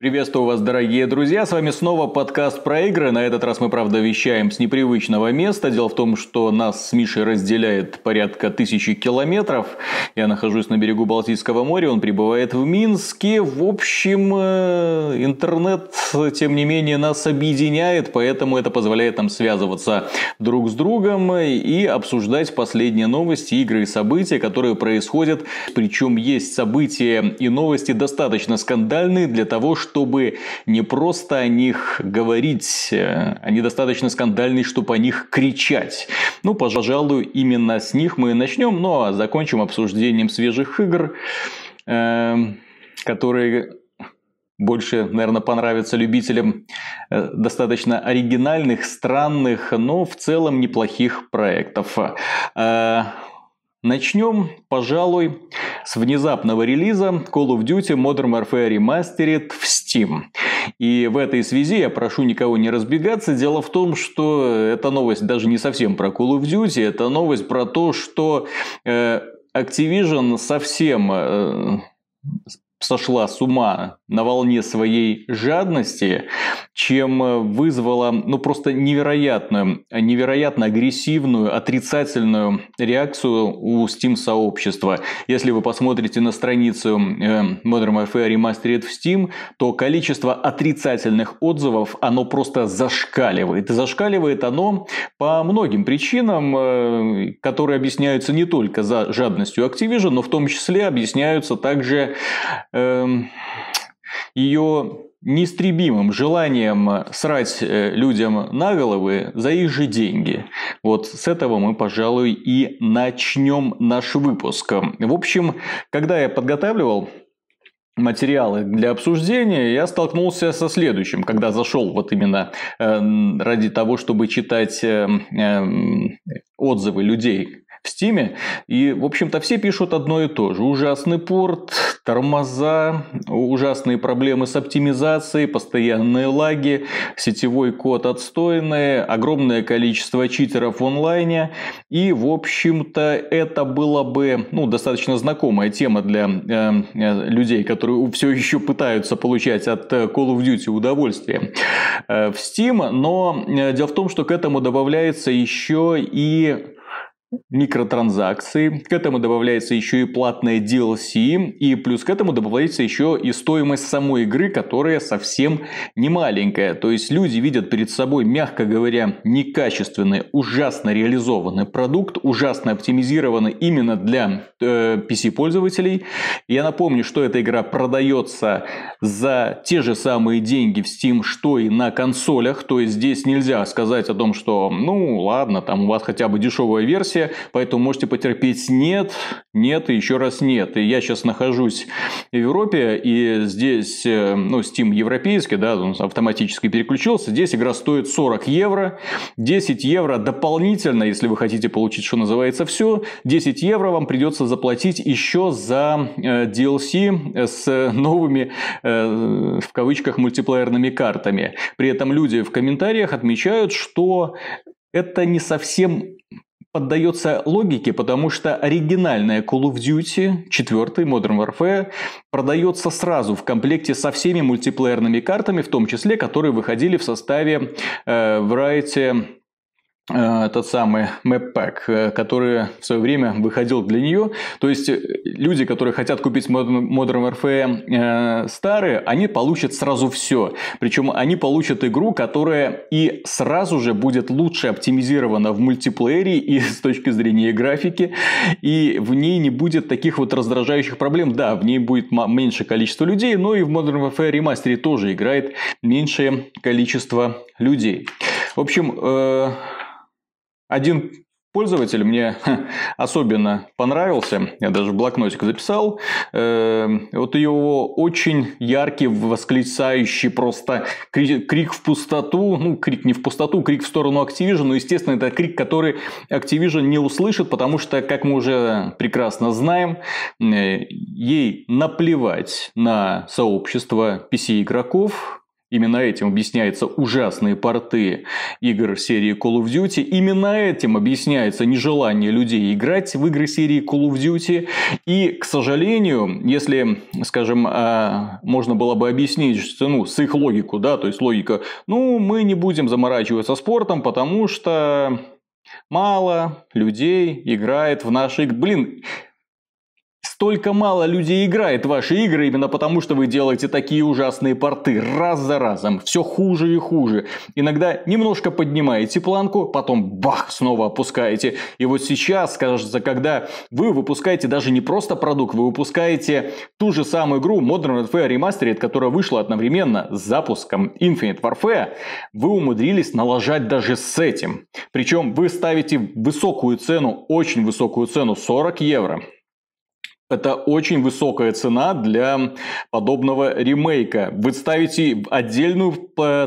Приветствую вас, дорогие друзья, с вами снова подкаст про игры. На этот раз мы, правда, вещаем с непривычного места. Дело в том, что нас с Мишей разделяет порядка тысячи километров. Я нахожусь на берегу Балтийского моря, он прибывает в Минске. В общем, э, интернет, тем не менее, нас объединяет, поэтому это позволяет нам связываться друг с другом и обсуждать последние новости, игры и события, которые происходят. Причем есть события и новости достаточно скандальные для того, чтобы чтобы не просто о них говорить, э, они достаточно скандальные, чтобы о них кричать. Ну, пожалуй, именно с них мы и начнем, ну а закончим обсуждением свежих игр, э, которые больше, наверное, понравятся любителям э, достаточно оригинальных, странных, но в целом неплохих проектов. Начнем, пожалуй, с внезапного релиза Call of Duty Modern Warfare Remastered в Steam. И в этой связи я прошу никого не разбегаться. Дело в том, что эта новость даже не совсем про Call of Duty, это новость про то, что э, Activision совсем э, сошла с ума на волне своей жадности, чем э, вызвала ну, просто невероятную, невероятно агрессивную, отрицательную реакцию у Steam-сообщества. Если вы посмотрите на страницу э, Modern Warfare Remastered в Steam, то количество отрицательных отзывов, оно просто зашкаливает. И зашкаливает оно по многим причинам, э, которые объясняются не только за жадностью Activision, но в том числе объясняются также ее неистребимым желанием срать э, людям на головы за их же деньги. Вот с этого мы, пожалуй, и начнем наш выпуск. В общем, когда я подготавливал материалы для обсуждения, я столкнулся со следующим, когда зашел вот именно э, ради того, чтобы читать э, отзывы людей в Стиме. И, в общем-то, все пишут одно и то же. Ужасный порт, тормоза, ужасные проблемы с оптимизацией, постоянные лаги, сетевой код отстойный, огромное количество читеров в онлайне. И, в общем-то, это было бы ну, достаточно знакомая тема для э, людей, которые все еще пытаются получать от Call of Duty удовольствие э, в Steam. Но э, дело в том, что к этому добавляется еще и микротранзакции, к этому добавляется еще и платная DLC, и плюс к этому добавляется еще и стоимость самой игры, которая совсем не маленькая. То есть люди видят перед собой, мягко говоря, некачественный, ужасно реализованный продукт, ужасно оптимизированный именно для э, PC-пользователей. Я напомню, что эта игра продается за те же самые деньги в Steam, что и на консолях. То есть здесь нельзя сказать о том, что ну ладно, там у вас хотя бы дешевая версия, версия, поэтому можете потерпеть нет, нет и еще раз нет. И я сейчас нахожусь в Европе, и здесь, э, ну, Steam европейский, да, он автоматически переключился, здесь игра стоит 40 евро, 10 евро дополнительно, если вы хотите получить, что называется, все, 10 евро вам придется заплатить еще за э, DLC с новыми, э, в кавычках, мультиплеерными картами. При этом люди в комментариях отмечают, что это не совсем поддается логике, потому что оригинальная Call of Duty 4 Modern Warfare продается сразу в комплекте со всеми мультиплеерными картами, в том числе, которые выходили в составе э, Variety тот самый Map Pack, э, который в свое время выходил для нее. То есть э, люди, которые хотят купить Modern Warfare старые, они получат сразу все. Причем они получат игру, которая и сразу же будет лучше оптимизирована в мультиплеере и с точки зрения графики, и в ней не будет таких вот раздражающих проблем. Да, в ней будет меньше количество людей, но и в Modern Warfare Remastered тоже играет меньшее количество людей. В общем, один пользователь мне особенно понравился, я даже блокнотик записал, эм, вот его очень яркий, восклицающий просто крик, в пустоту, ну, крик не в пустоту, крик в сторону Activision, но, естественно, это крик, который Activision не услышит, потому что, как мы уже прекрасно знаем, э, ей наплевать на сообщество PC-игроков, Именно этим объясняются ужасные порты игр серии Call of Duty. Именно этим объясняется нежелание людей играть в игры серии Call of Duty. И, к сожалению, если, скажем, а, можно было бы объяснить ну, с их логику, да, то есть логика, ну, мы не будем заморачиваться спортом, потому что мало людей играет в наши... Блин, Столько мало людей играет ваши игры именно потому, что вы делаете такие ужасные порты раз за разом. Все хуже и хуже. Иногда немножко поднимаете планку, потом бах, снова опускаете. И вот сейчас, кажется, когда вы выпускаете даже не просто продукт, вы выпускаете ту же самую игру Modern Warfare Remastered, которая вышла одновременно с запуском Infinite Warfare, вы умудрились налажать даже с этим. Причем вы ставите высокую цену, очень высокую цену, 40 евро. Это очень высокая цена для подобного ремейка. Вы ставите отдельную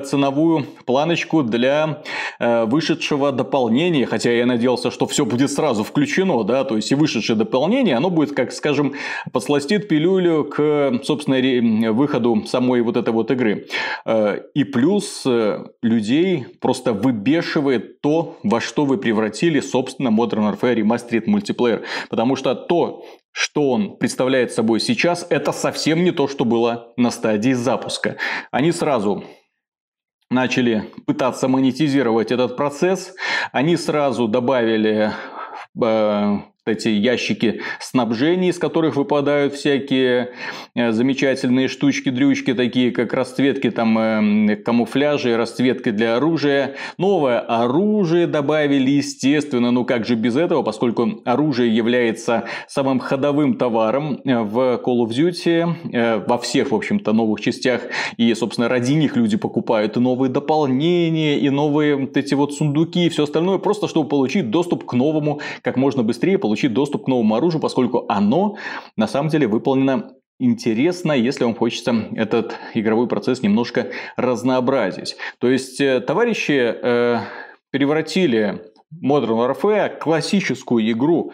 ценовую планочку для э, вышедшего дополнения, хотя я надеялся, что все будет сразу включено, да, то есть и вышедшее дополнение, оно будет, как скажем, подсластит пилюлю к, собственно, выходу самой вот этой вот игры. Э, и плюс э, людей просто выбешивает то, во что вы превратили, собственно, Modern Warfare Remastered Multiplayer. Потому что то, что он представляет собой сейчас, это совсем не то, что было на стадии запуска. Они сразу начали пытаться монетизировать этот процесс, они сразу добавили э, эти ящики снабжения, из которых выпадают всякие э, замечательные штучки-дрючки, такие как расцветки там э, камуфляжа и расцветки для оружия. Новое оружие добавили, естественно, ну как же без этого, поскольку оружие является самым ходовым товаром э, в Call of Duty, во всех, в общем-то, новых частях. И, собственно, ради них люди покупают и новые дополнения, и новые вот эти вот сундуки, и все остальное, просто чтобы получить доступ к новому как можно быстрее, доступ к новому оружию, поскольку оно на самом деле выполнено интересно, если вам хочется этот игровой процесс немножко разнообразить. То есть, э, товарищи э, превратили Modern Warfare классическую игру,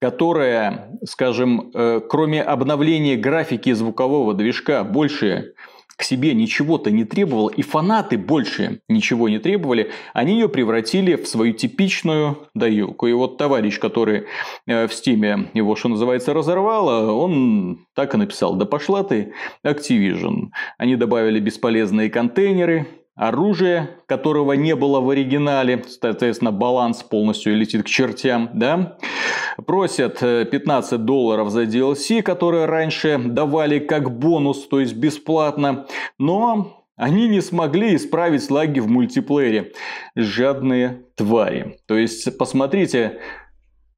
которая, скажем, э, кроме обновления графики и звукового движка, больше к себе ничего-то не требовал, и фанаты больше ничего не требовали, они ее превратили в свою типичную доилку. И вот товарищ, который э, в стиме его, что называется, разорвало, он так и написал, да пошла ты, Activision. Они добавили бесполезные контейнеры, оружие, которого не было в оригинале, соответственно, баланс полностью летит к чертям, да, просят 15 э, долларов за DLC, которые раньше давали как бонус, то есть бесплатно, но они не смогли исправить лаги в мультиплеере. Жадные твари. То есть, посмотрите,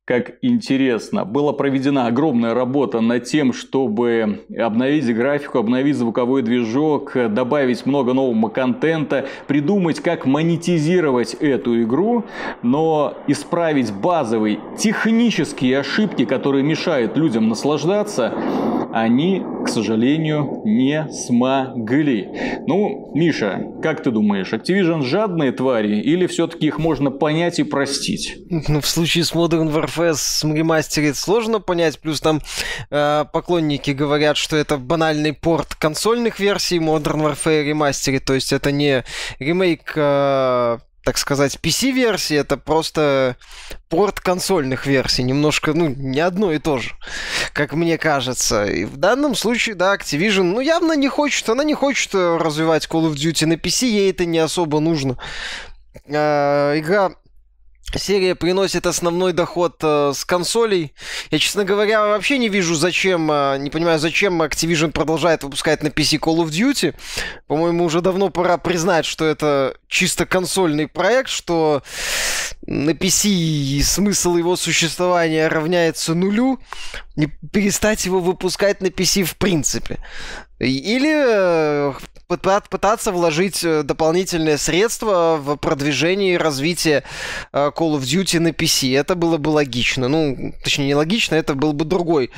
как интересно. Была проведена огромная работа над тем, чтобы обновить графику, обновить звуковой движок, добавить много нового контента, придумать, как монетизировать эту игру, но исправить базовые технические ошибки, которые мешают людям наслаждаться, они, к сожалению, не смогли. Ну, Миша, как ты думаешь, Activision жадные твари или все-таки их можно понять и простить? Ну, в случае с Modern Warfare с ремастерит сложно понять, плюс там э, поклонники говорят, что это банальный порт консольных версий Modern Warfare Remastered, то есть это не ремейк э, так сказать, PC-версии, это просто порт консольных версий. Немножко, ну, не одно и то же, как мне кажется. И в данном случае, да, Activision, ну, явно не хочет, она не хочет э, развивать Call of Duty на PC, ей это не особо нужно. Э, игра серия приносит основной доход э, с консолей. Я, честно говоря, вообще не вижу, зачем, э, не понимаю, зачем Activision продолжает выпускать на PC Call of Duty. По-моему, уже давно пора признать, что это чисто консольный проект, что на PC смысл его существования равняется нулю, не перестать его выпускать на PC в принципе. Или э, пытаться вложить э, дополнительные средства в продвижение и развитие э, Call of Duty на PC. Это было бы логично. Ну, точнее, не логично, это был бы другой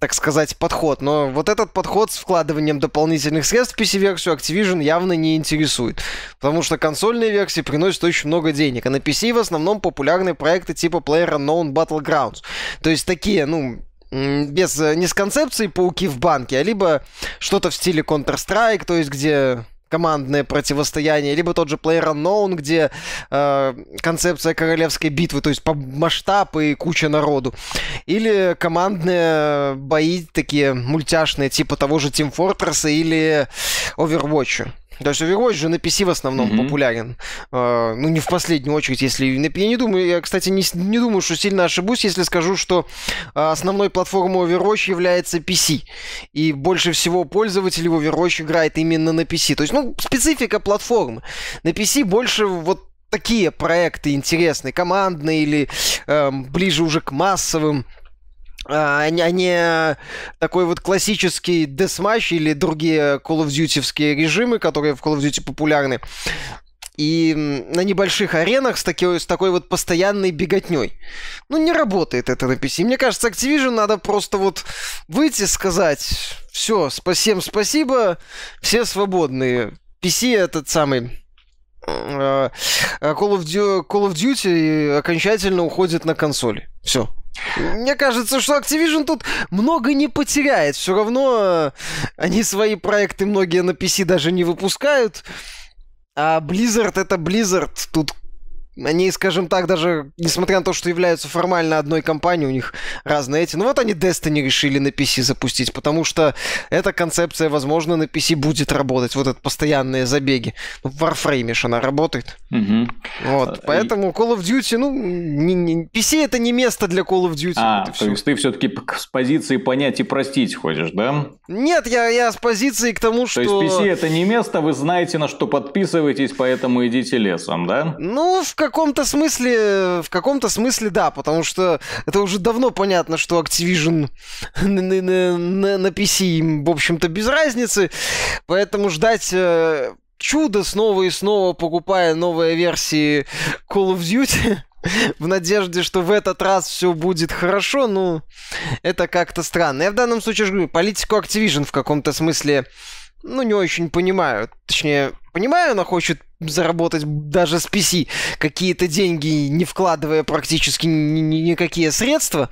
так сказать, подход. Но вот этот подход с вкладыванием дополнительных средств в PC-версию Activision явно не интересует. Потому что консольные версии приносят очень много денег. А на PC в основном популярны проекты типа PlayerUnknown Battlegrounds. То есть такие, ну, без, э, не с концепцией пауки в банке, а либо что-то в стиле Counter-Strike, то есть где командное противостояние, либо тот же PlayerUnknown, где э, концепция королевской битвы, то есть по масштабу и куча народу, или командные бои такие мультяшные, типа того же Team Fortress или Overwatch. То есть Overwatch же на PC в основном mm-hmm. популярен. Uh, ну, не в последнюю очередь, если... Я не думаю, я, кстати, не, не думаю, что сильно ошибусь, если скажу, что uh, основной платформой Overwatch является PC. И больше всего пользователей в Overwatch играет именно на PC. То есть, ну, специфика платформы. На PC больше вот такие проекты интересные, командные или э, ближе уже к массовым а не такой вот классический десматч или другие Call of Duty режимы, которые в Call of Duty популярны. И на небольших аренах с, таки, с такой вот постоянной беготней. Ну, не работает это на PC. Мне кажется, Activision надо просто вот выйти, сказать, все, всем спасибо, все свободные. PC этот самый э, Call of, Duty, Call of Duty окончательно уходит на консоли. Все. Мне кажется, что Activision тут много не потеряет. Все равно э, они свои проекты многие на PC даже не выпускают. А Blizzard это Blizzard. Тут они, скажем так, даже несмотря на то, что являются формально одной компанией, у них разные эти. Ну вот они Destiny решили на PC запустить, потому что эта концепция, возможно, на PC будет работать. Вот это постоянные забеги. Ну, в Warframe она работает. Угу. Вот, а, поэтому Call of Duty, ну, не, не, PC это не место для Call of Duty. А, вот то есть ты все-таки с позиции понять и простить ходишь, да? Нет, я, я с позиции к тому, что... То есть PC это не место, вы знаете, на что подписываетесь, поэтому идите лесом, да? Ну, в каком-то смысле, в каком-то смысле да, потому что это уже давно понятно, что Activision на, на, на, на PC им, в общем-то, без разницы, поэтому ждать э, чудо снова и снова, покупая новые версии Call of Duty, в надежде, что в этот раз все будет хорошо, ну, это как-то странно. Я в данном случае говорю, политику Activision в каком-то смысле, ну, не очень понимаю. Точнее, понимаю, она хочет заработать даже с PC какие-то деньги, не вкладывая практически ни- ни- никакие средства.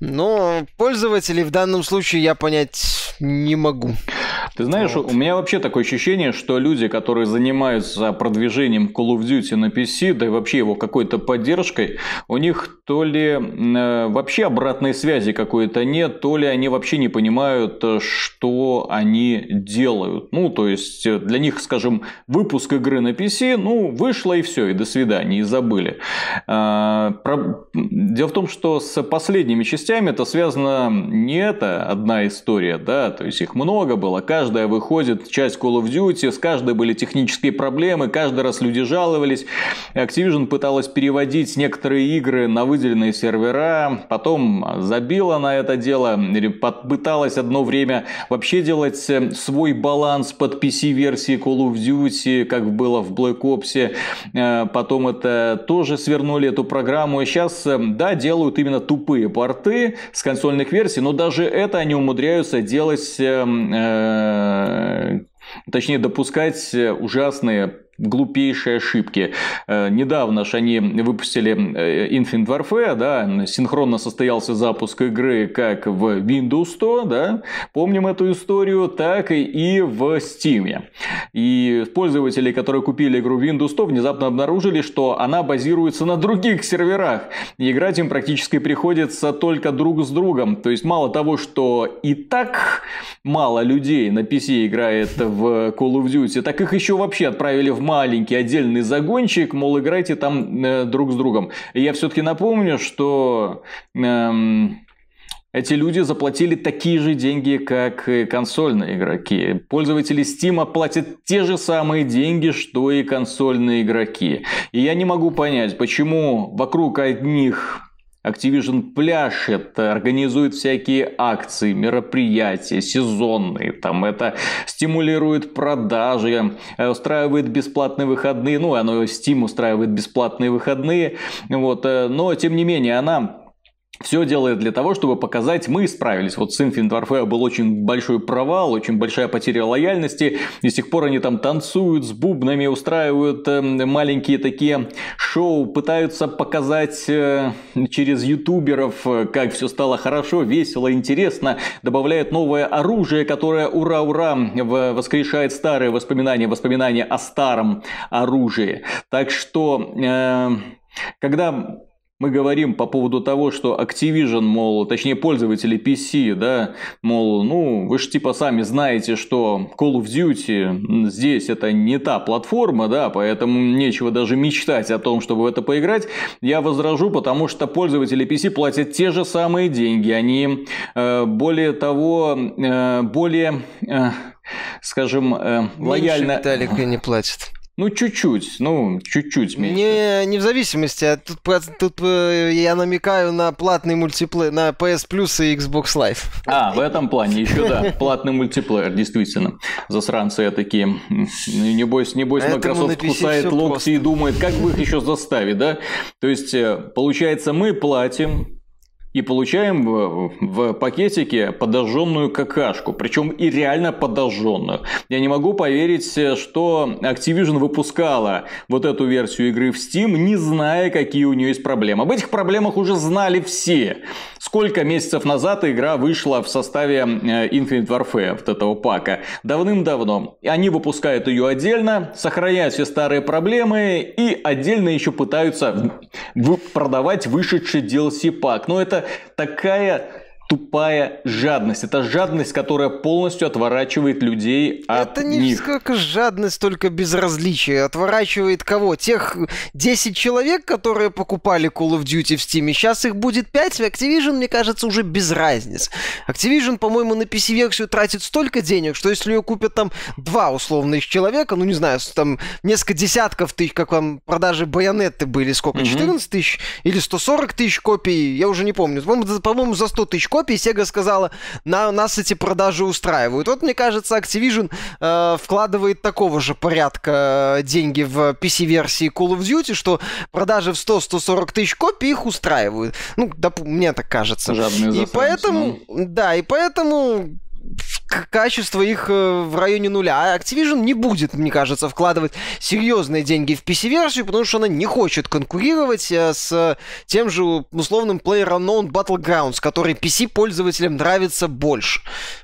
Но пользователей в данном случае я понять не могу. Ты знаешь, вот. у меня вообще такое ощущение, что люди, которые занимаются продвижением Call of Duty на PC, да и вообще его какой-то поддержкой, у них то ли э, вообще обратной связи какой-то нет, то ли они вообще не понимают, э, что они делают. Ну, то есть, э, для них, скажем, выпуск игры на PC, ну, вышло и все, и до свидания, и забыли. А, дело в том, что с последними частями это связано не это одна история, да, то есть их много было, каждая выходит часть Call of Duty, с каждой были технические проблемы, каждый раз люди жаловались. Activision пыталась переводить некоторые игры на выделенные сервера, потом забила на это дело, пыталась одно время вообще делать э, свой баланс под PC-версии Call of Duty, как было в Black Ops, э, потом это тоже свернули эту программу, и сейчас, э, да, делают именно тупые порты с консольных версий, но даже это они умудряются делать Э, точнее допускать ужасные глупейшие ошибки. Э, недавно же они выпустили э, Infinite Warfare, да, синхронно состоялся запуск игры как в Windows 100, да, помним эту историю, так и в Steam. И пользователи, которые купили игру Windows 100, внезапно обнаружили, что она базируется на других серверах. Играть им практически приходится только друг с другом. То есть, мало того, что и так мало людей на PC играет в Call of Duty, так их еще вообще отправили в маленький отдельный загончик, мол, играйте там э, друг с другом. Я все-таки напомню, что эм, эти люди заплатили такие же деньги, как и консольные игроки. Пользователи Steam платят те же самые деньги, что и консольные игроки. И я не могу понять, почему вокруг одних Activision пляшет, организует всякие акции, мероприятия сезонные, там это стимулирует продажи, э, устраивает бесплатные выходные, ну, оно Steam устраивает бесплатные выходные, вот, э, но тем не менее она все делает для того, чтобы показать, мы справились. Вот с Infinite Warfare был очень большой провал, очень большая потеря лояльности. И с тех пор они там танцуют с бубнами, устраивают э, маленькие такие шоу, пытаются показать э, через ютуберов, э, как все стало хорошо, весело, интересно. Добавляют новое оружие, которое ура-ура воскрешает старые воспоминания, воспоминания о старом оружии. Так что, когда мы говорим по поводу того, что Activision, мол, точнее пользователи PC, да, мол, ну, вы же типа сами знаете, что Call of Duty здесь это не та платформа, да, поэтому нечего даже мечтать о том, чтобы в это поиграть. Я возражу, потому что пользователи PC платят те же самые деньги, они э, более того, э, более, э, скажем, э, лояльно... Меньше Виталика не платят. Ну, чуть-чуть, ну, чуть-чуть меньше. Не, не в зависимости, а тут, тут я намекаю на платный мультиплеер, на PS Plus и Xbox Live. А, в этом плане еще, да, платный мультиплеер, действительно. Засранцы такие. Небось, небось Microsoft кусает локти и думает, как бы их еще заставить, да? То есть, э, получается, мы платим, и получаем в, в пакетике подожженную какашку, причем и реально подожженную. Я не могу поверить, что Activision выпускала вот эту версию игры в Steam, не зная, какие у нее есть проблемы. Об этих проблемах уже знали все. Сколько месяцев назад игра вышла в составе э, Infinite Warfare, вот этого пака? Давным-давно. Они выпускают ее отдельно, сохраняют все старые проблемы и отдельно еще пытаются продавать вышедший DLC пак. Но это такая тупая жадность. Это жадность, которая полностью отворачивает людей от Это не них. сколько жадность, только безразличие. Отворачивает кого? Тех 10 человек, которые покупали Call of Duty в Steam. Сейчас их будет 5. В Activision, мне кажется, уже без разницы. Activision, по-моему, на PC-версию тратит столько денег, что если ее купят там два условных человека, ну не знаю, там несколько десятков тысяч, как вам продажи байонеты были, сколько, 14 тысяч или 140 тысяч копий, я уже не помню. По-моему, за 100 тысяч копий, Sega сказала, на, нас эти продажи устраивают. Вот, мне кажется, Activision э, вкладывает такого же порядка э, деньги в PC-версии Call of Duty, что продажи в 100-140 тысяч копий их устраивают. Ну, доп- мне так кажется. Жадные и поэтому, ну. да, и поэтому качество их э, в районе нуля. А Activision не будет, мне кажется, вкладывать серьезные деньги в PC-версию, потому что она не хочет конкурировать э, с тем же условным PlayerUnknown Battlegrounds, который PC-пользователям нравится больше.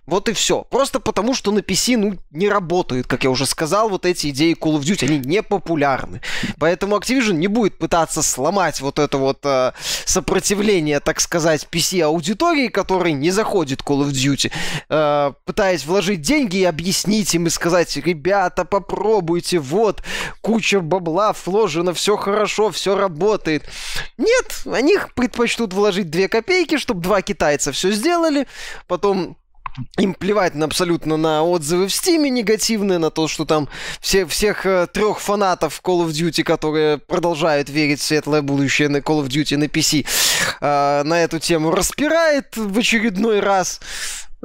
Вот и все. Просто потому, что на PC, ну, не работают, как я уже сказал, вот эти идеи Call of Duty, они не популярны. Поэтому Activision не будет пытаться сломать вот это вот э, сопротивление, так сказать, PC-аудитории, которой не заходит Call of Duty, э, пытаясь вложить деньги и объяснить им и сказать, ребята, попробуйте, вот, куча бабла вложена, все хорошо, все работает. Нет, они предпочтут вложить 2 копейки, чтобы два китайца все сделали, потом им плевать на абсолютно на отзывы в Стиме негативные, на то, что там все, всех э, трех фанатов Call of Duty, которые продолжают верить в светлое будущее на Call of Duty на PC, э, на эту тему распирает в очередной раз.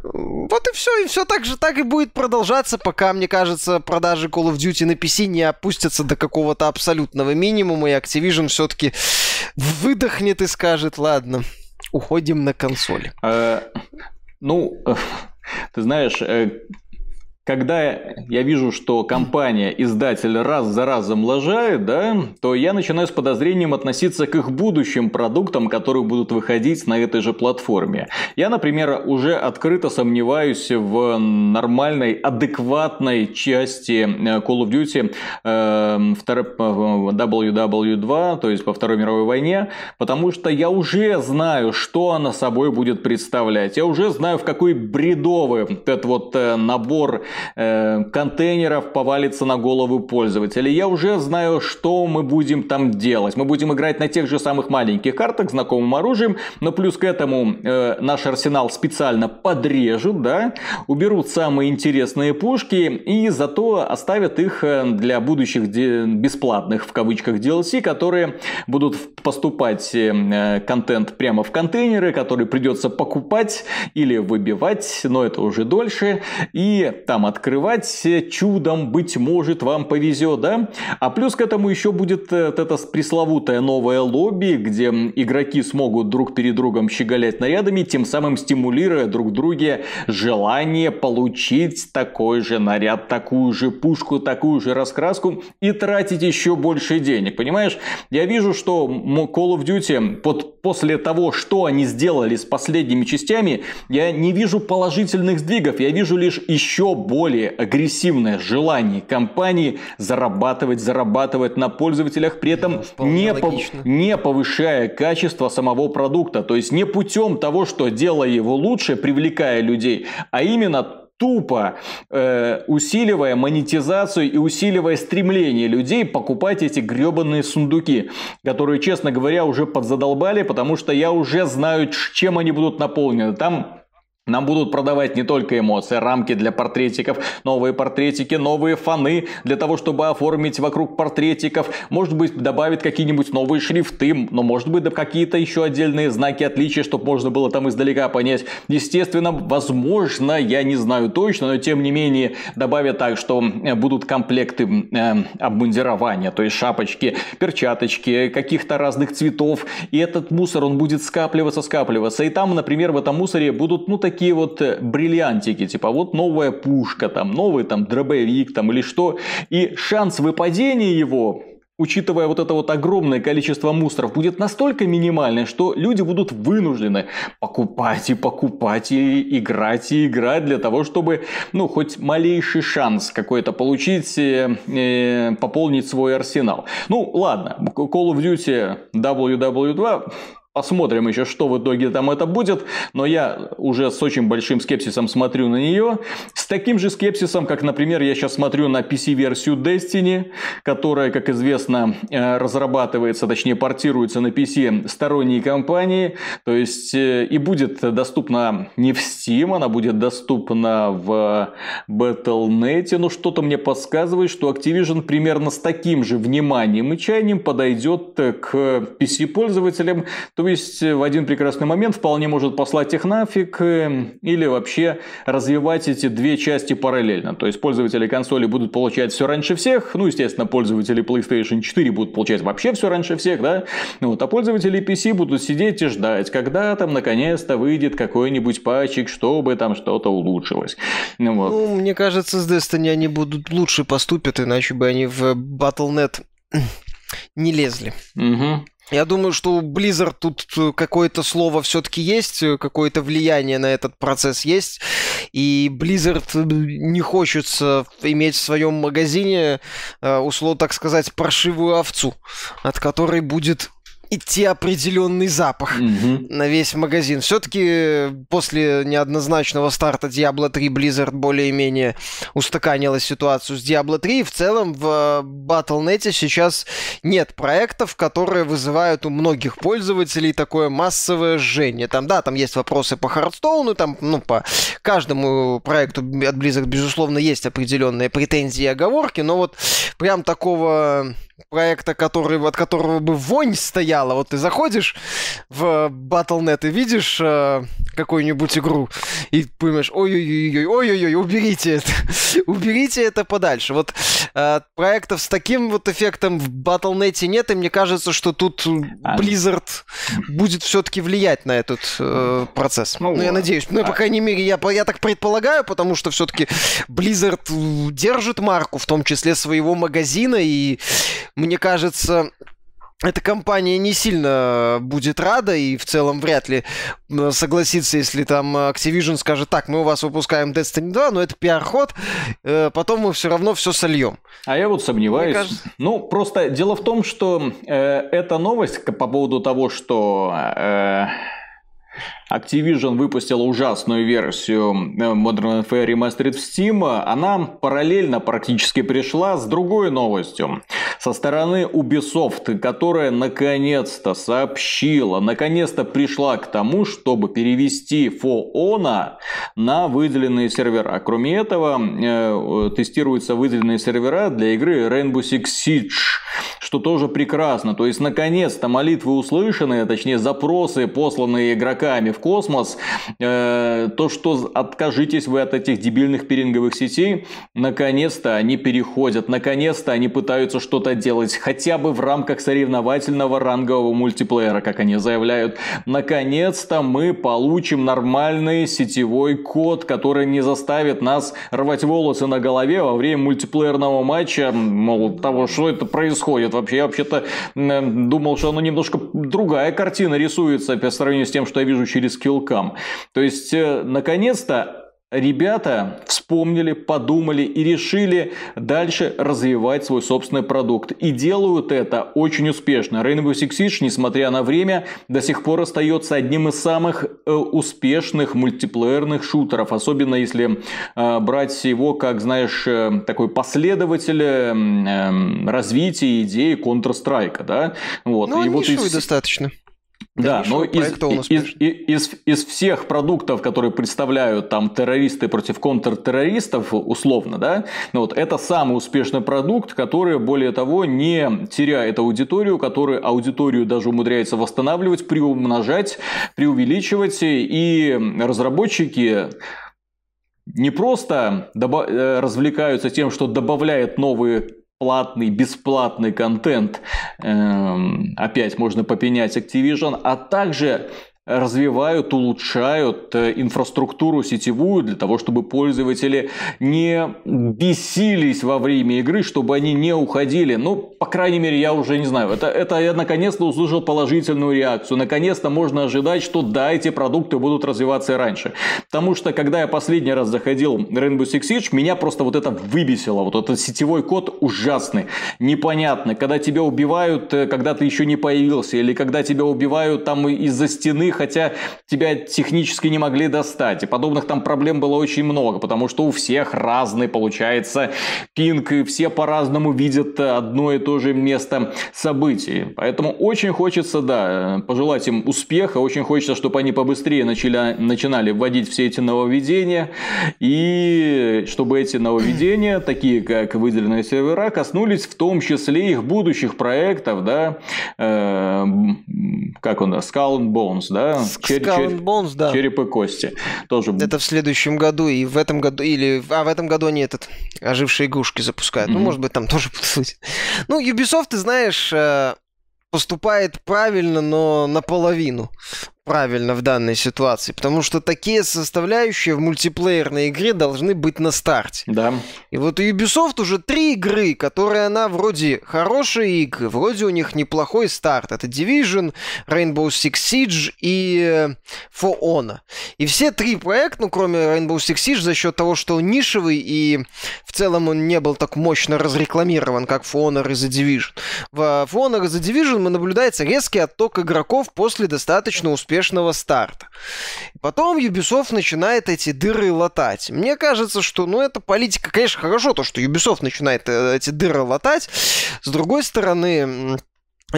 Вот и все, и все так же так и будет продолжаться, пока, мне кажется, продажи Call of Duty на PC не опустятся до какого-то абсолютного минимума, и Activision все-таки выдохнет и скажет, ладно, уходим на консоли. Э, ну, ты знаешь, э, когда я вижу, что компания, издатель раз за разом лажает, да, то я начинаю с подозрением относиться к их будущим продуктам, которые будут выходить на этой же платформе. Я, например, уже открыто сомневаюсь в нормальной, адекватной части э, Call of Duty WW2, э, то есть по Второй мировой войне, потому что я уже знаю, что она собой будет представлять. Я уже знаю, в какой бредовый этот вот э, набор э, контейнеров повалится на голову пользователя. Я уже знаю, что мы будем там делать. Мы будем играть на тех же самых маленьких картах, знакомым оружием, но плюс к этому э, наш арсенал специально подрежут, да, уберут самые интересные пушки и зато оставят их э, для будущих бесплатных в кавычках DLC, которые будут поступать э, контент прямо в контейнеры, который придется покупать или выбивать, но это уже дольше, и там открывать. Чудом, быть может, вам повезет, да? А плюс к этому еще будет э, это пресловутое новое лобби, где игроки смогут друг перед другом щеголять нарядами, тем самым стимулируя друг друге желание получить такой же наряд, такую же пушку, такую же раскраску и тратить еще больше денег. Понимаешь? Я вижу, что Call of Duty под, после того, что они сделали с последними частями, я не вижу положительных сдвигов. Я вижу лишь еще более агрессивное желание компании зарабатывать, зарабатывать на пользователях, при этом не, по, не повышая качество самого продукта. То есть не путем того, что делая его лучше, привлекая людей, а именно тупо э, усиливая монетизацию и усиливая стремление людей покупать эти гребаные сундуки, которые, честно говоря, уже подзадолбали, потому что я уже знаю, чем они будут наполнены. Там нам будут продавать не только эмоции, рамки для портретиков, новые портретики, новые фоны для того, чтобы оформить вокруг портретиков. Может быть, добавить какие-нибудь новые шрифты, но может быть, да какие-то еще отдельные знаки отличия, чтобы можно было там издалека понять. Естественно, возможно, я не знаю точно, но тем не менее добавят так, что э, будут комплекты э, обмундирования, то есть шапочки, перчаточки, каких-то разных цветов. И этот мусор, он будет скапливаться, скапливаться. И там, например, в этом мусоре будут, ну, такие такие вот э, бриллиантики, типа вот новая пушка, там новый там дробовик там или что. И шанс выпадения его учитывая вот это вот огромное количество мусоров, будет настолько минимальное, что люди будут вынуждены покупать и покупать, и играть, и играть для того, чтобы, ну, хоть малейший шанс какой-то получить, э, э пополнить свой арсенал. Ну, ладно, Call of Duty WW2 Посмотрим еще, что в итоге там это будет. Но я уже с очень большим скепсисом смотрю на нее. С таким же скепсисом, как, например, я сейчас смотрю на PC-версию Destiny, которая, как известно, э, разрабатывается, точнее, портируется на PC сторонней компании. То есть, э, и будет доступна не в Steam, она будет доступна в Battle.net. Но что-то мне подсказывает, что Activision примерно с таким же вниманием и чаянием подойдет к PC-пользователям. То то есть в один прекрасный момент вполне может послать их нафиг э, или вообще развивать эти две части параллельно. То есть пользователи консоли будут получать все раньше всех, ну, естественно, пользователи PlayStation 4 будут получать вообще все раньше всех, да, вот, а пользователи PC будут сидеть и ждать, когда там наконец-то выйдет какой-нибудь патчик, чтобы там что-то улучшилось. Ну, вот. ну, мне кажется, с Destiny они будут лучше поступят, иначе бы они в Battle.net не лезли. Угу. Я думаю, что у Blizzard тут э, какое-то слово все-таки есть, э, какое-то влияние на этот процесс есть. И Blizzard э, не хочется иметь в своем магазине, условно так сказать, паршивую овцу, от которой будет идти определенный запах угу. на весь магазин. Все-таки после неоднозначного старта Diablo 3 Blizzard более-менее устаканила ситуацию с Diablo 3. И в целом в Battle.net сейчас нет проектов, которые вызывают у многих пользователей такое массовое жжение. Там, да, там есть вопросы по Хардстоуну, там, ну, по каждому проекту от Blizzard, безусловно, есть определенные претензии и оговорки, но вот прям такого проекта, который, от которого бы вонь стояла. Вот ты заходишь в Battle.net и видишь э, какую-нибудь игру и понимаешь, ой-ой-ой, ой-ой-ой, уберите это, уберите это подальше. Вот э, проектов с таким вот эффектом в Battle.net нет, и мне кажется, что тут а. Blizzard будет все-таки влиять на этот э, процесс. Ну, ну, я надеюсь. Ну, по крайней мере, я, я так предполагаю, потому что все-таки Blizzard держит марку, в том числе своего магазина, и мне кажется, эта компания не сильно будет рада и в целом вряд ли согласится, если там Activision скажет, так, мы у вас выпускаем Destiny 2, но это пиар-ход, э, потом мы все равно все сольем. А я вот сомневаюсь. Кажется... Ну, просто дело в том, что э, эта новость по поводу того, что... Э, Activision выпустила ужасную версию э, Modern Warfare Remastered в Steam, она параллельно практически пришла с другой новостью. Со стороны Ubisoft, которая наконец-то сообщила, наконец-то пришла к тому, чтобы перевести For на выделенные сервера. Кроме этого, э, тестируются выделенные сервера для игры Rainbow Six Siege что тоже прекрасно. То есть, наконец-то молитвы услышаны, точнее, запросы, посланные игроками в космос, э, то, что откажитесь вы от этих дебильных пиринговых сетей, наконец-то они переходят, наконец-то они пытаются что-то делать, хотя бы в рамках соревновательного рангового мультиплеера, как они заявляют. Наконец-то мы получим нормальный сетевой код, который не заставит нас рвать волосы на голове во время мультиплеерного матча, мол, того, что это происходит. Вообще, я вообще-то думал, что оно немножко другая картина рисуется по сравнению с тем, что я вижу через килкам. То есть, э, наконец-то Ребята вспомнили, подумали и решили дальше развивать свой собственный продукт. И делают это очень успешно. Rainbow Six Siege, несмотря на время, до сих пор остается одним из самых э, успешных мультиплеерных шутеров. Особенно если э, брать его, как, знаешь, э, такой последователь э, развития идеи Counter-Strike. Да? Вот. Ну, и вот из... достаточно. Да, но из, из, из, из всех продуктов, которые представляют там террористы против контртеррористов, условно, да, ну вот это самый успешный продукт, который, более того, не теряет аудиторию, который аудиторию даже умудряется восстанавливать, приумножать, преувеличивать, и разработчики не просто э, развлекаются тем, что добавляют новые платный, бесплатный контент, эм, опять можно попенять Activision, а также развивают, улучшают э, инфраструктуру сетевую для того, чтобы пользователи не бесились во время игры, чтобы они не уходили. Ну, по крайней мере, я уже не знаю. Это, это я наконец-то услышал положительную реакцию. Наконец-то можно ожидать, что да, эти продукты будут развиваться и раньше. Потому что, когда я последний раз заходил в Rainbow Six Siege, меня просто вот это выбесило. Вот этот сетевой код ужасный, непонятный. Когда тебя убивают, э, когда ты еще не появился, или когда тебя убивают там из-за стены, хотя тебя технически не могли достать. И подобных там проблем было очень много, потому что у всех разный получается пинг, и все по-разному видят одно и то же место событий. Поэтому очень хочется, да, пожелать им успеха, очень хочется, чтобы они побыстрее начали, начинали вводить все эти нововведения, и чтобы эти нововведения, такие как выделенные сервера, коснулись в том числе их будущих проектов, да, э, как он, Skull and Bones, да, да? Чер- Skull Bones, да. Череп и кости. Тоже... Это в следующем году, и в этом году, или... А, в этом году они этот, ожившие игрушки запускают. Mm-hmm. Ну, может быть, там тоже будут. Ну, Ubisoft, ты знаешь, э, поступает правильно, но наполовину правильно в данной ситуации, потому что такие составляющие в мультиплеерной игре должны быть на старте. Да. И вот у Ubisoft уже три игры, которые она вроде хорошие игры, вроде у них неплохой старт. Это Division, Rainbow Six Siege и э, For Honor. И все три проекта, ну кроме Rainbow Six Siege, за счет того, что он нишевый и в целом он не был так мощно разрекламирован, как For Honor и The Division. В For Honor и The Division мы наблюдается резкий отток игроков после достаточно успешного успешного старта. Потом Ubisoft начинает эти дыры латать. Мне кажется, что, ну, это политика, конечно, хорошо, то, что Ubisoft начинает э, эти дыры латать. С другой стороны,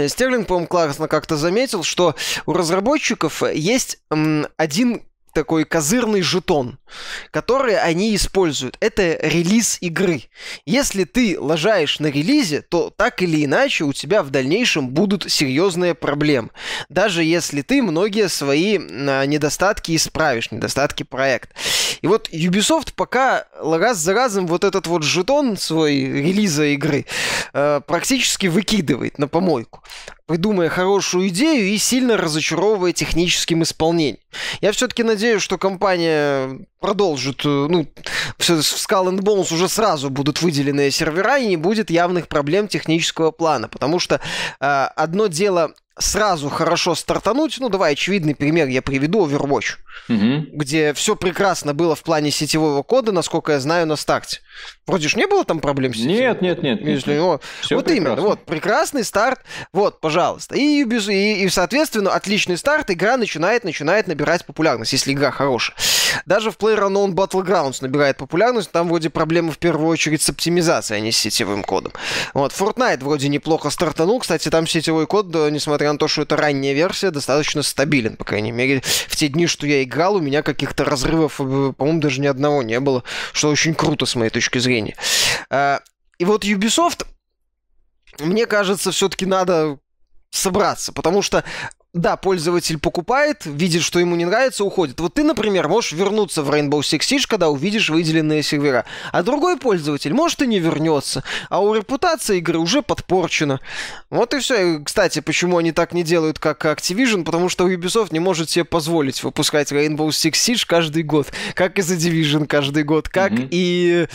Стерлинг, по-моему, классно как-то заметил, что у разработчиков есть один такой козырный жетон, который они используют. Это релиз игры. Если ты лажаешь на релизе, то так или иначе у тебя в дальнейшем будут серьезные проблемы. Даже если ты многие свои а, недостатки исправишь, недостатки проекта. И вот Ubisoft пока раз за разом вот этот вот жетон свой релиза игры э, практически выкидывает на помойку придумая хорошую идею и сильно разочаровывая техническим исполнением. Я все-таки надеюсь, что компания продолжит, э, ну, в Skull and Bones уже сразу будут выделенные сервера и не будет явных проблем технического плана, потому что э, одно дело сразу хорошо стартануть, ну давай очевидный пример я приведу Overwatch, угу. где все прекрасно было в плане сетевого кода, насколько я знаю, на старте. Вроде ж не было там проблем с сетевым Нет, нет, нет. Если, нет. О, вот прекрасно. именно, вот, прекрасный старт, вот, пожалуйста. И, и, и, соответственно, отличный старт, игра начинает, начинает набирать популярность, если игра хорошая. Даже в PlayerUnknown Battlegrounds набирает популярность, там вроде проблемы в первую очередь с оптимизацией, а не с сетевым кодом. Вот, Fortnite вроде неплохо стартанул, кстати, там сетевой код, несмотря на то, что это ранняя версия, достаточно стабилен, по крайней мере, в те дни, что я играл, у меня каких-то разрывов, э, по-моему, даже ни одного не было, что очень круто с моей точки зрения. А, и вот Ubisoft мне кажется, все-таки надо собраться, потому что да, пользователь покупает, видит, что ему не нравится, уходит. Вот ты, например, можешь вернуться в Rainbow Six Siege, когда увидишь выделенные сервера. А другой пользователь, может, и не вернется. А у репутации игры уже подпорчена. Вот и все. И, кстати, почему они так не делают, как Activision? Потому что Ubisoft не может себе позволить выпускать Rainbow Six Siege каждый год. Как и The Division каждый год. Как mm-hmm. и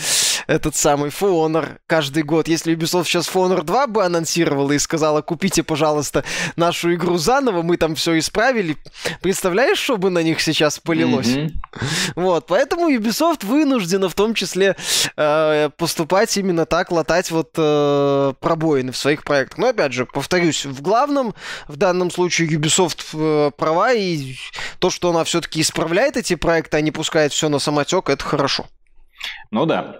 этот самый For Honor каждый год. Если Ubisoft сейчас For Honor 2 бы анонсировала и сказала, купите, пожалуйста, нашу игру заново, мы там все исправили. Представляешь, что бы на них сейчас полилось? Mm-hmm. Вот, поэтому Ubisoft вынуждена в том числе э, поступать именно так, латать вот э, пробоины в своих проектах. Но опять же, повторюсь, в главном в данном случае Ubisoft э, права, и то, что она все-таки исправляет эти проекты, а не пускает все на самотек, это хорошо. Ну да.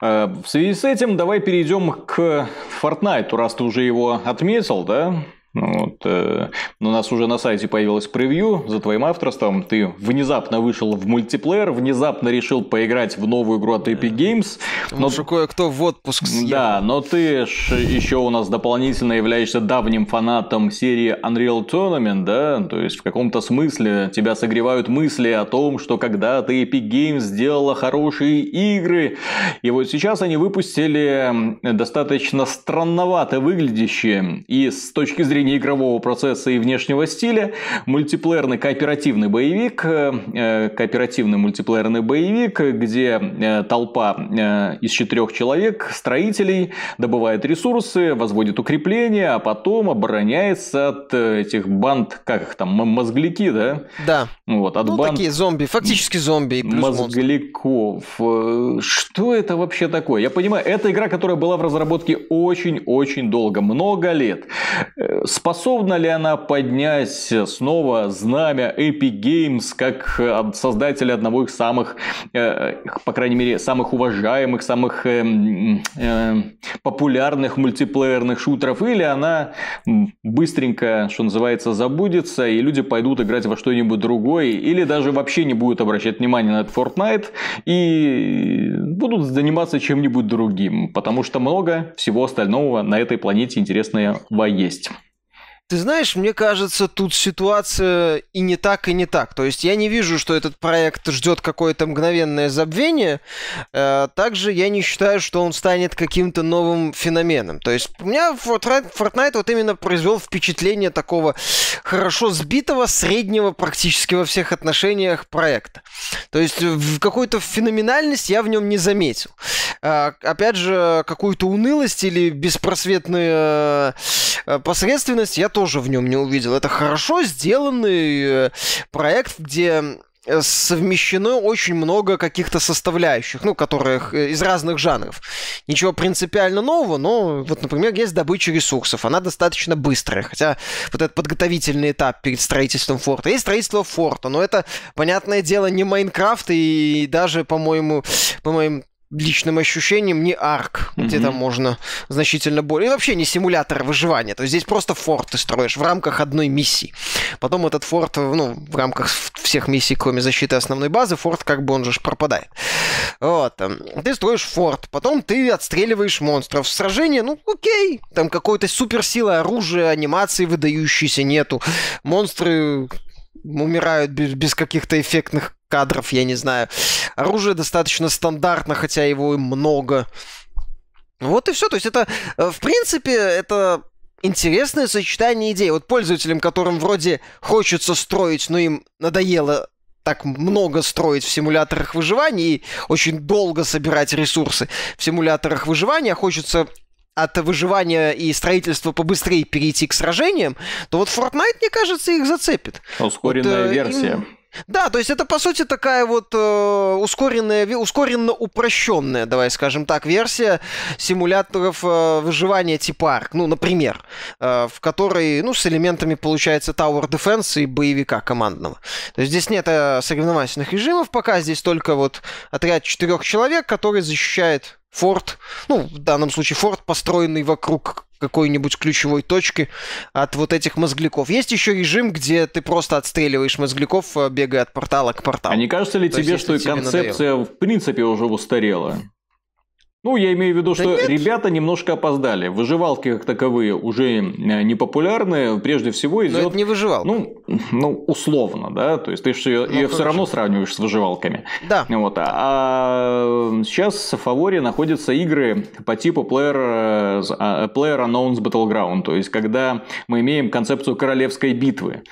Э, в связи с этим давай перейдем к Fortnite, раз ты уже его отметил, да? Вот, э, у нас уже на сайте появилось превью за твоим авторством. Ты внезапно вышел в мультиплеер, внезапно решил поиграть в новую игру от Epic Games. Но Лучше кое-кто в отпуск съел. Да, но ты ж еще у нас дополнительно являешься давним фанатом серии Unreal Tournament, да? То есть в каком-то смысле тебя согревают мысли о том, что когда-то Epic Games сделала хорошие игры. И вот сейчас они выпустили достаточно странновато выглядящие и с точки зрения зрения игрового процесса и внешнего стиля, мультиплеерный кооперативный боевик, э, э, кооперативный мультиплеерный боевик, где э, толпа из четырех человек, строителей, добывает ресурсы, возводит укрепления, а потом обороняется от этих банд, как их там, мозгляки, да? Да. Вот, от ну, банд... такие зомби, фактически зомби. Мозгляков. Что это вообще такое? Я понимаю, это игра, которая была в разработке очень-очень долго, много лет способна ли она поднять снова знамя Epic Games как создателя одного из самых, э, по крайней мере, самых уважаемых, самых э, э, популярных мультиплеерных шутеров, или она быстренько, что называется, забудется, и люди пойдут играть во что-нибудь другое, или даже вообще не будут обращать внимание на этот Fortnite и будут заниматься чем-нибудь другим, потому что много всего остального на этой планете интересного есть. Ты знаешь, мне кажется, тут ситуация и не так, и не так. То есть я не вижу, что этот проект ждет какое-то мгновенное забвение. Э, также я не считаю, что он станет каким-то новым феноменом. То есть у меня Fortnite, Fortnite вот именно произвел впечатление такого хорошо сбитого, среднего практически во всех отношениях проекта. То есть в какую-то феноменальность я в нем не заметил. Э, опять же, какую-то унылость или беспросветную э, посредственность я тоже в нем не увидел. Это хорошо сделанный э, проект, где э, совмещено очень много каких-то составляющих, ну, которых э, из разных жанров. Ничего принципиально нового, но вот, например, есть добыча ресурсов. Она достаточно быстрая, хотя вот этот подготовительный этап перед строительством форта. Есть строительство форта, но это, понятное дело, не Майнкрафт и даже, по-моему, по моим личным ощущением не арк, mm-hmm. где там можно значительно более... И вообще не симулятор выживания. То есть здесь просто форт ты строишь в рамках одной миссии. Потом этот форт, ну, в рамках всех миссий, кроме защиты основной базы, форт как бы он же пропадает. Вот. Ты строишь форт, потом ты отстреливаешь монстров. Сражение, ну, окей. Там какой-то суперсила оружия, анимации выдающейся нету. Монстры умирают без, без каких-то эффектных кадров, я не знаю. Оружие достаточно стандартно, хотя его и много. Вот и все. То есть это, э, в принципе, это интересное сочетание идей. Вот пользователям, которым вроде хочется строить, но им надоело так много строить в симуляторах выживания и очень долго собирать ресурсы в симуляторах выживания, хочется от выживания и строительства побыстрее перейти к сражениям, то вот Fortnite, мне кажется, их зацепит. Ускоренная вот, э, версия. Им... Да, то есть это по сути такая вот э, ускоренная, ускоренно упрощенная, давай скажем так, версия симуляторов э, выживания типа ARK, ну, например, э, в которой, ну, с элементами получается Tower Defense и боевика командного. То есть здесь нет э, соревновательных режимов пока, здесь только вот отряд четырех человек, который защищает форт, ну, в данном случае форт, построенный вокруг какой-нибудь ключевой точки от вот этих мозгляков. Есть еще режим, где ты просто отстреливаешь мозгляков, э, бегая от портала к порталу. А не кажется ли То тебе, что тебе концепция надоело? в принципе уже устарела? Ну, я имею в виду, да что нет. ребята немножко опоздали. Выживалки как таковые уже не популярны. Прежде всего из-за... это не выживалка. Ну, ну, условно, да. То есть ты же ее, ну, ее все равно сравниваешь с выживалками. Да. Вот. А сейчас в фаворе находятся игры по типу Player, а, Player Unknown's Battleground. То есть, когда мы имеем концепцию королевской битвы.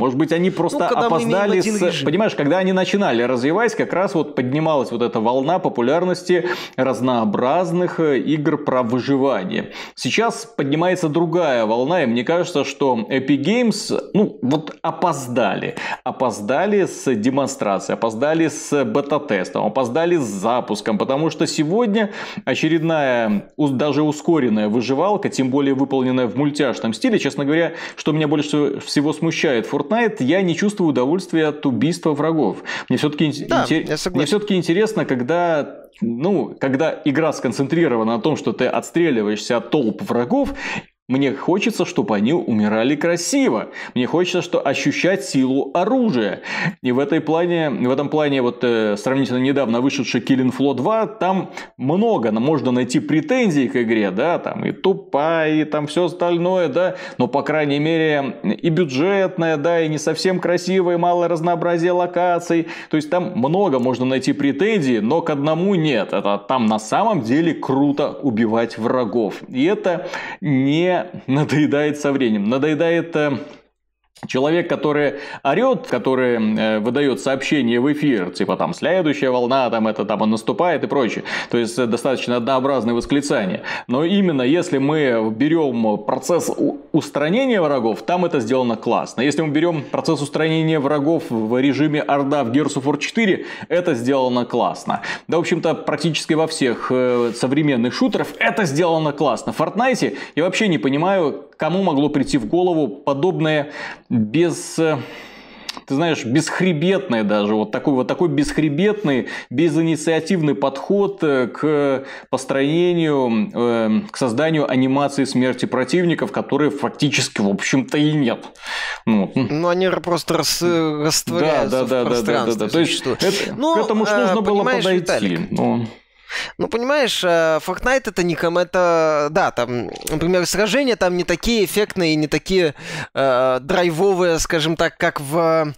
Может быть, они просто ну, опоздали с... Понимаешь, когда они начинали развиваясь, как раз вот поднималась вот эта волна популярности разнообразных э, игр про выживание. Сейчас поднимается другая волна, и мне кажется, что Epic Games, ну, вот опоздали. Опоздали с демонстрацией, опоздали с бета-тестом, опоздали с запуском, потому что сегодня очередная, даже ускоренная выживалка, тем более выполненная в мультяшном стиле, честно говоря, что меня больше всего смущает Fortnite, Fortnite я не чувствую удовольствия от убийства врагов. Мне все-таки да, интер... мне все-таки интересно, когда ну, когда игра сконцентрирована на том, что ты отстреливаешься от толп врагов, мне хочется, чтобы они умирали красиво. Мне хочется, что ощущать силу оружия. И в, этой плане, в этом плане, вот э, сравнительно недавно вышедший Killing Floor 2, там много можно найти претензий к игре, да, там и тупая, и там все остальное, да, но, по крайней мере, и бюджетная, да, и не совсем красивая, мало разнообразия локаций. То есть, там много можно найти претензий, но к одному нет. Это там на самом деле круто убивать врагов. И это не надоедает со временем. Надоедает э, Человек, который орет, который э, выдает сообщение в эфир, типа там следующая волна, там это там он наступает и прочее. То есть э, достаточно однообразные восклицания. Но именно если мы берем процесс устранения врагов, там это сделано классно. Если мы берем процесс устранения врагов в режиме Орда в Gears of War 4, это сделано классно. Да, в общем-то, практически во всех э, современных шутерах это сделано классно. В Fortnite я вообще не понимаю, кому могло прийти в голову подобное без э, ты знаешь, бесхребетный даже, вот такой вот такой бесхребетный, безинициативный подход э, к построению, э, к созданию анимации смерти противников, которые фактически, в общем-то, и нет. Ну, ну они просто рас, растворяются да, да, в да, пространстве. Да, да, да, да. То есть, это, ну, к этому же нужно было подойти. Виталик, но... Ну, понимаешь, э, Fortnite это не ком, это, да, там, например, сражения там не такие эффектные, не такие э, драйвовые, скажем так, как в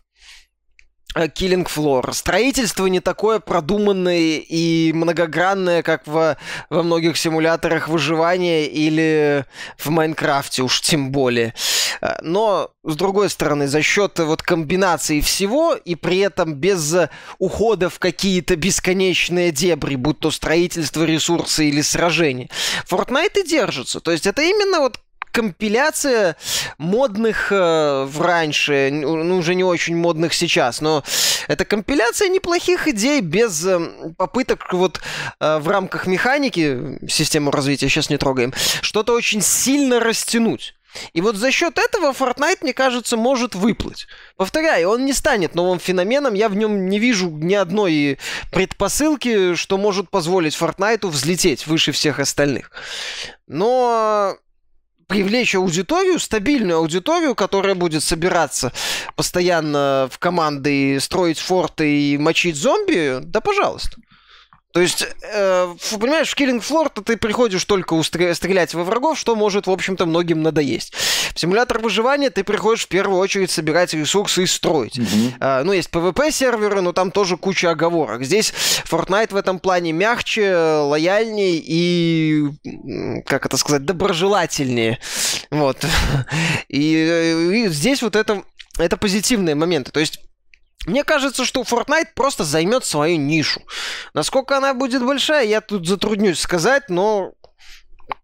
Killing Floor. Строительство не такое продуманное и многогранное, как во, во многих симуляторах выживания или в Майнкрафте уж тем более. Э, но, с другой стороны, за счет вот комбинации всего и при этом без ухода в какие-то бесконечные дебри, будь то строительство, ресурсы или сражения, Fortnite и держится. То есть это именно вот компиляция модных э, раньше, ну уже не очень модных сейчас, но это компиляция неплохих идей без э, попыток вот э, в рамках механики, систему развития сейчас не трогаем, что-то очень сильно растянуть. И вот за счет этого Fortnite, мне кажется, может выплыть. Повторяю, он не станет новым феноменом, я в нем не вижу ни одной предпосылки, что может позволить Fortnite взлететь выше всех остальных. Но привлечь аудиторию, стабильную аудиторию, которая будет собираться постоянно в команды, строить форты и мочить зомби, да пожалуйста. То есть, э, понимаешь, в Killing Floor ты приходишь только устр- стрелять во врагов, что может, в общем-то, многим надоесть. В симулятор выживания ты приходишь в первую очередь собирать ресурсы и строить. Mm-hmm. Э, ну, есть PvP-серверы, но там тоже куча оговорок. Здесь Fortnite в этом плане мягче, лояльнее и, как это сказать, доброжелательнее. Вот. И, э, и здесь вот это, это позитивные моменты. То есть мне кажется, что Fortnite просто займет свою нишу. Насколько она будет большая, я тут затруднюсь сказать, но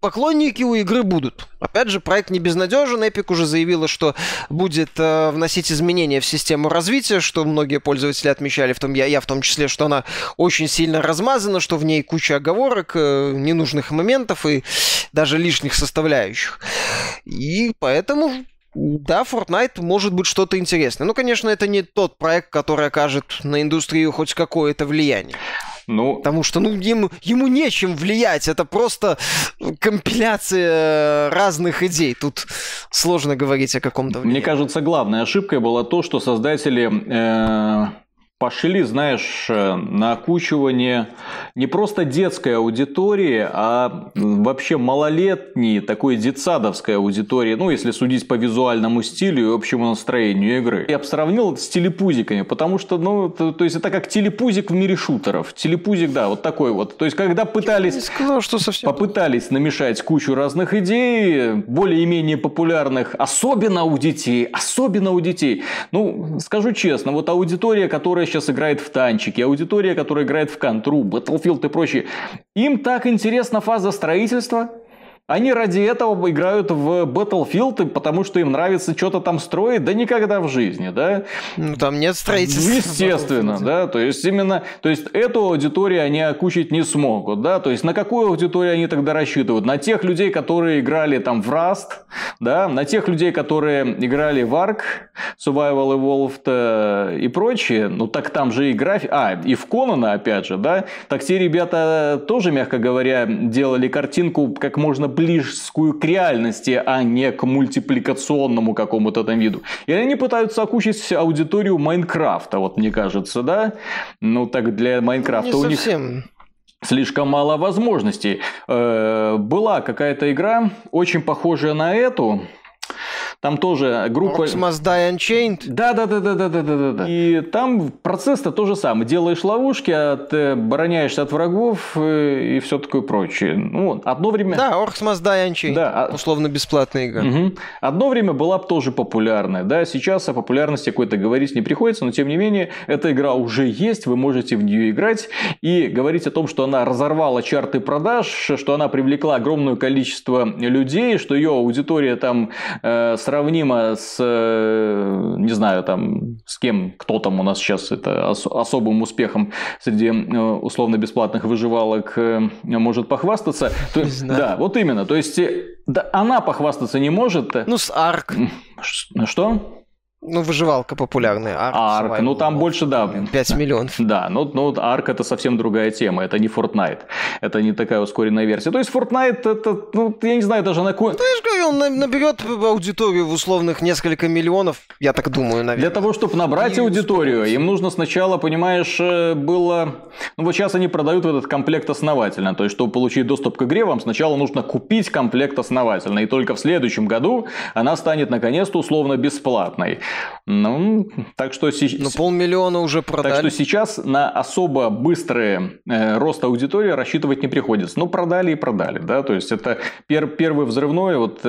поклонники у игры будут. Опять же, проект не безнадежен. Epic уже заявила, что будет э, вносить изменения в систему развития, что многие пользователи отмечали, в том, я, я в том числе, что она очень сильно размазана, что в ней куча оговорок, э, ненужных моментов и даже лишних составляющих. И поэтому да, Fortnite может быть что-то интересное. Ну, конечно, это не тот проект, который окажет на индустрию хоть какое-то влияние. Ну, Потому что ну, ему, ему нечем влиять, это просто компиляция разных идей. Тут сложно говорить о каком-то влиянии. Мне кажется, главной ошибкой была то, что создатели э, пошли, знаешь, э, на окучивание не просто детской аудитории, а вообще малолетней, такой детсадовской аудитории, ну, если судить по визуальному стилю и общему настроению игры. Я бы сравнил с телепузиками, потому что, ну, то, то есть это как телепузик в мире шутеров. Телепузик, да, вот такой вот. То есть, когда пытались... Я не сказал, что совсем... Попытались намешать кучу разных идей, более-менее популярных, особенно у детей, особенно у детей. Ну, скажу честно, вот аудитория, которая сейчас играет в танчики, аудитория, которая играет в контру, Battlefield и прочее, им так интересна фаза строительства, они ради этого играют в Battlefield, потому что им нравится что-то там строить, да никогда в жизни, да? Ну, там нет строительства. Естественно, да, то есть именно, то есть эту аудиторию они окучить не смогут, да, то есть на какую аудиторию они тогда рассчитывают? На тех людей, которые играли там в Rust, да, на тех людей, которые играли в Ark, Survival Evolved э, и прочее, ну так там же и график, а, и в Конана опять же, да, так те ребята тоже, мягко говоря, делали картинку как можно близкую к реальности, а не к мультипликационному какому-то там виду. И они пытаются окучить аудиторию Майнкрафта, вот мне кажется, да? Ну, так для Майнкрафта не у них... слишком мало возможностей. Э, была какая-то игра, очень похожая на эту, там тоже группа... Orcs Must Die Unchained? Да, да, да, да, да, да, да, да. И там процесс-то то же самое. Делаешь ловушки, от, обороняешься от врагов э, и все такое прочее. Ну, одно время... Да, Orcs Must Die Unchained. Да. А Условно бесплатная игра. Угу. Одно время была тоже популярная. Да, сейчас о популярности какой-то говорить не приходится, но тем не менее, эта игра уже есть, вы можете в нее играть. И говорить о том, что она разорвала чарты продаж, что она привлекла огромное количество людей, что ее аудитория там э, сравнимо с, э, не знаю, там, с кем, кто там у нас сейчас это ос- особым успехом среди э, условно-бесплатных выживалок э, может похвастаться. То, не знаю. Да, вот именно. То есть, да, она похвастаться не может. Ну, с Арк. Что? Ну, выживалка популярная. Арк, Арк ну там больше, да. 5 миллионов. Да, но, но Арк это совсем другая тема, это не Fortnite. Это не такая ускоренная версия. То есть Fortnite это, ну, я не знаю даже на. Ну, я же говорю, он наберет аудиторию в условных несколько миллионов, я так думаю, наверное. Для того, чтобы набрать и аудиторию, им нужно сначала, понимаешь, э, было... Ну, вот сейчас они продают этот комплект основательно. То есть, чтобы получить доступ к игре, вам сначала нужно купить комплект основательно. И только в следующем году она станет, наконец-то, условно бесплатной. Ну, так что... Ну, полмиллиона уже продали. Так что сейчас на особо быстрый э, рост аудитории рассчитывать не приходится. Ну, продали и продали, да, то есть это пер первый взрывной вот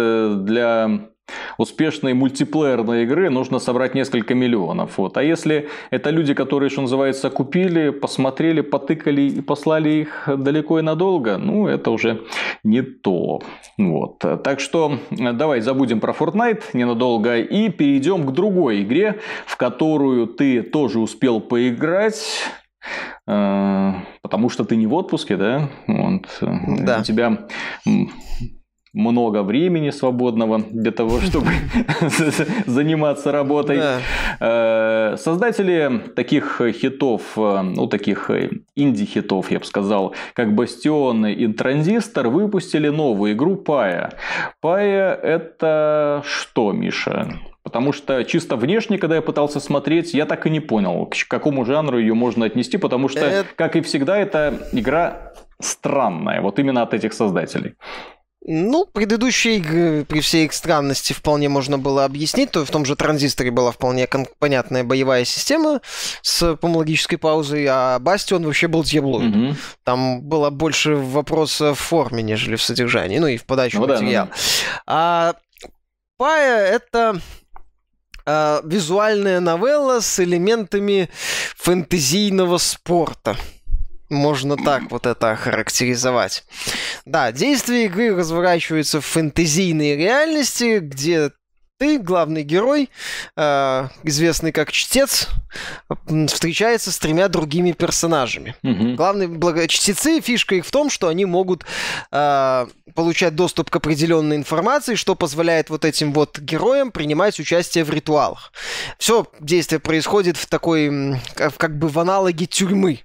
для успешной мультиплеерной игры нужно собрать несколько миллионов. Вот. А если это люди, которые, что называется, купили, посмотрели, потыкали и послали их далеко и надолго, ну, это уже не то. Вот. Так что давай забудем про Fortnite ненадолго и перейдем к другой игре, в которую ты тоже успел поиграть э, потому что ты не в отпуске, да? Вот. Да. У тебя много времени свободного для того, чтобы заниматься работой. Э, создатели таких хитов, э, ну таких э, инди-хитов, я бы сказал, как Бастион и Транзистор, выпустили новую игру Пая. Пая это что, Миша? Потому что чисто внешне, когда я пытался смотреть, я так и не понял, к какому жанру ее можно отнести, потому что, как и всегда, это игра странная, вот именно от этих создателей. Ну, предыдущие игры при всей их странности вполне можно было объяснить. То в том же транзисторе была вполне понятная боевая система с помологической паузой, а Бастион вообще был дьяблоид. Угу. Там было больше вопроса в форме, нежели в содержании, ну и в подачу ну, материала. Да, ну... А Пая это а, визуальная новелла с элементами фэнтезийного спорта. Можно так вот это охарактеризовать. Да, действие игры разворачивается в фэнтезийной реальности, где ты, главный герой, э, известный как Чтец, встречается с тремя другими персонажами. Угу. Главные благо... чтецы, фишка их в том, что они могут э, получать доступ к определенной информации, что позволяет вот этим вот героям принимать участие в ритуалах. Все действие происходит в такой, как бы в аналоге тюрьмы.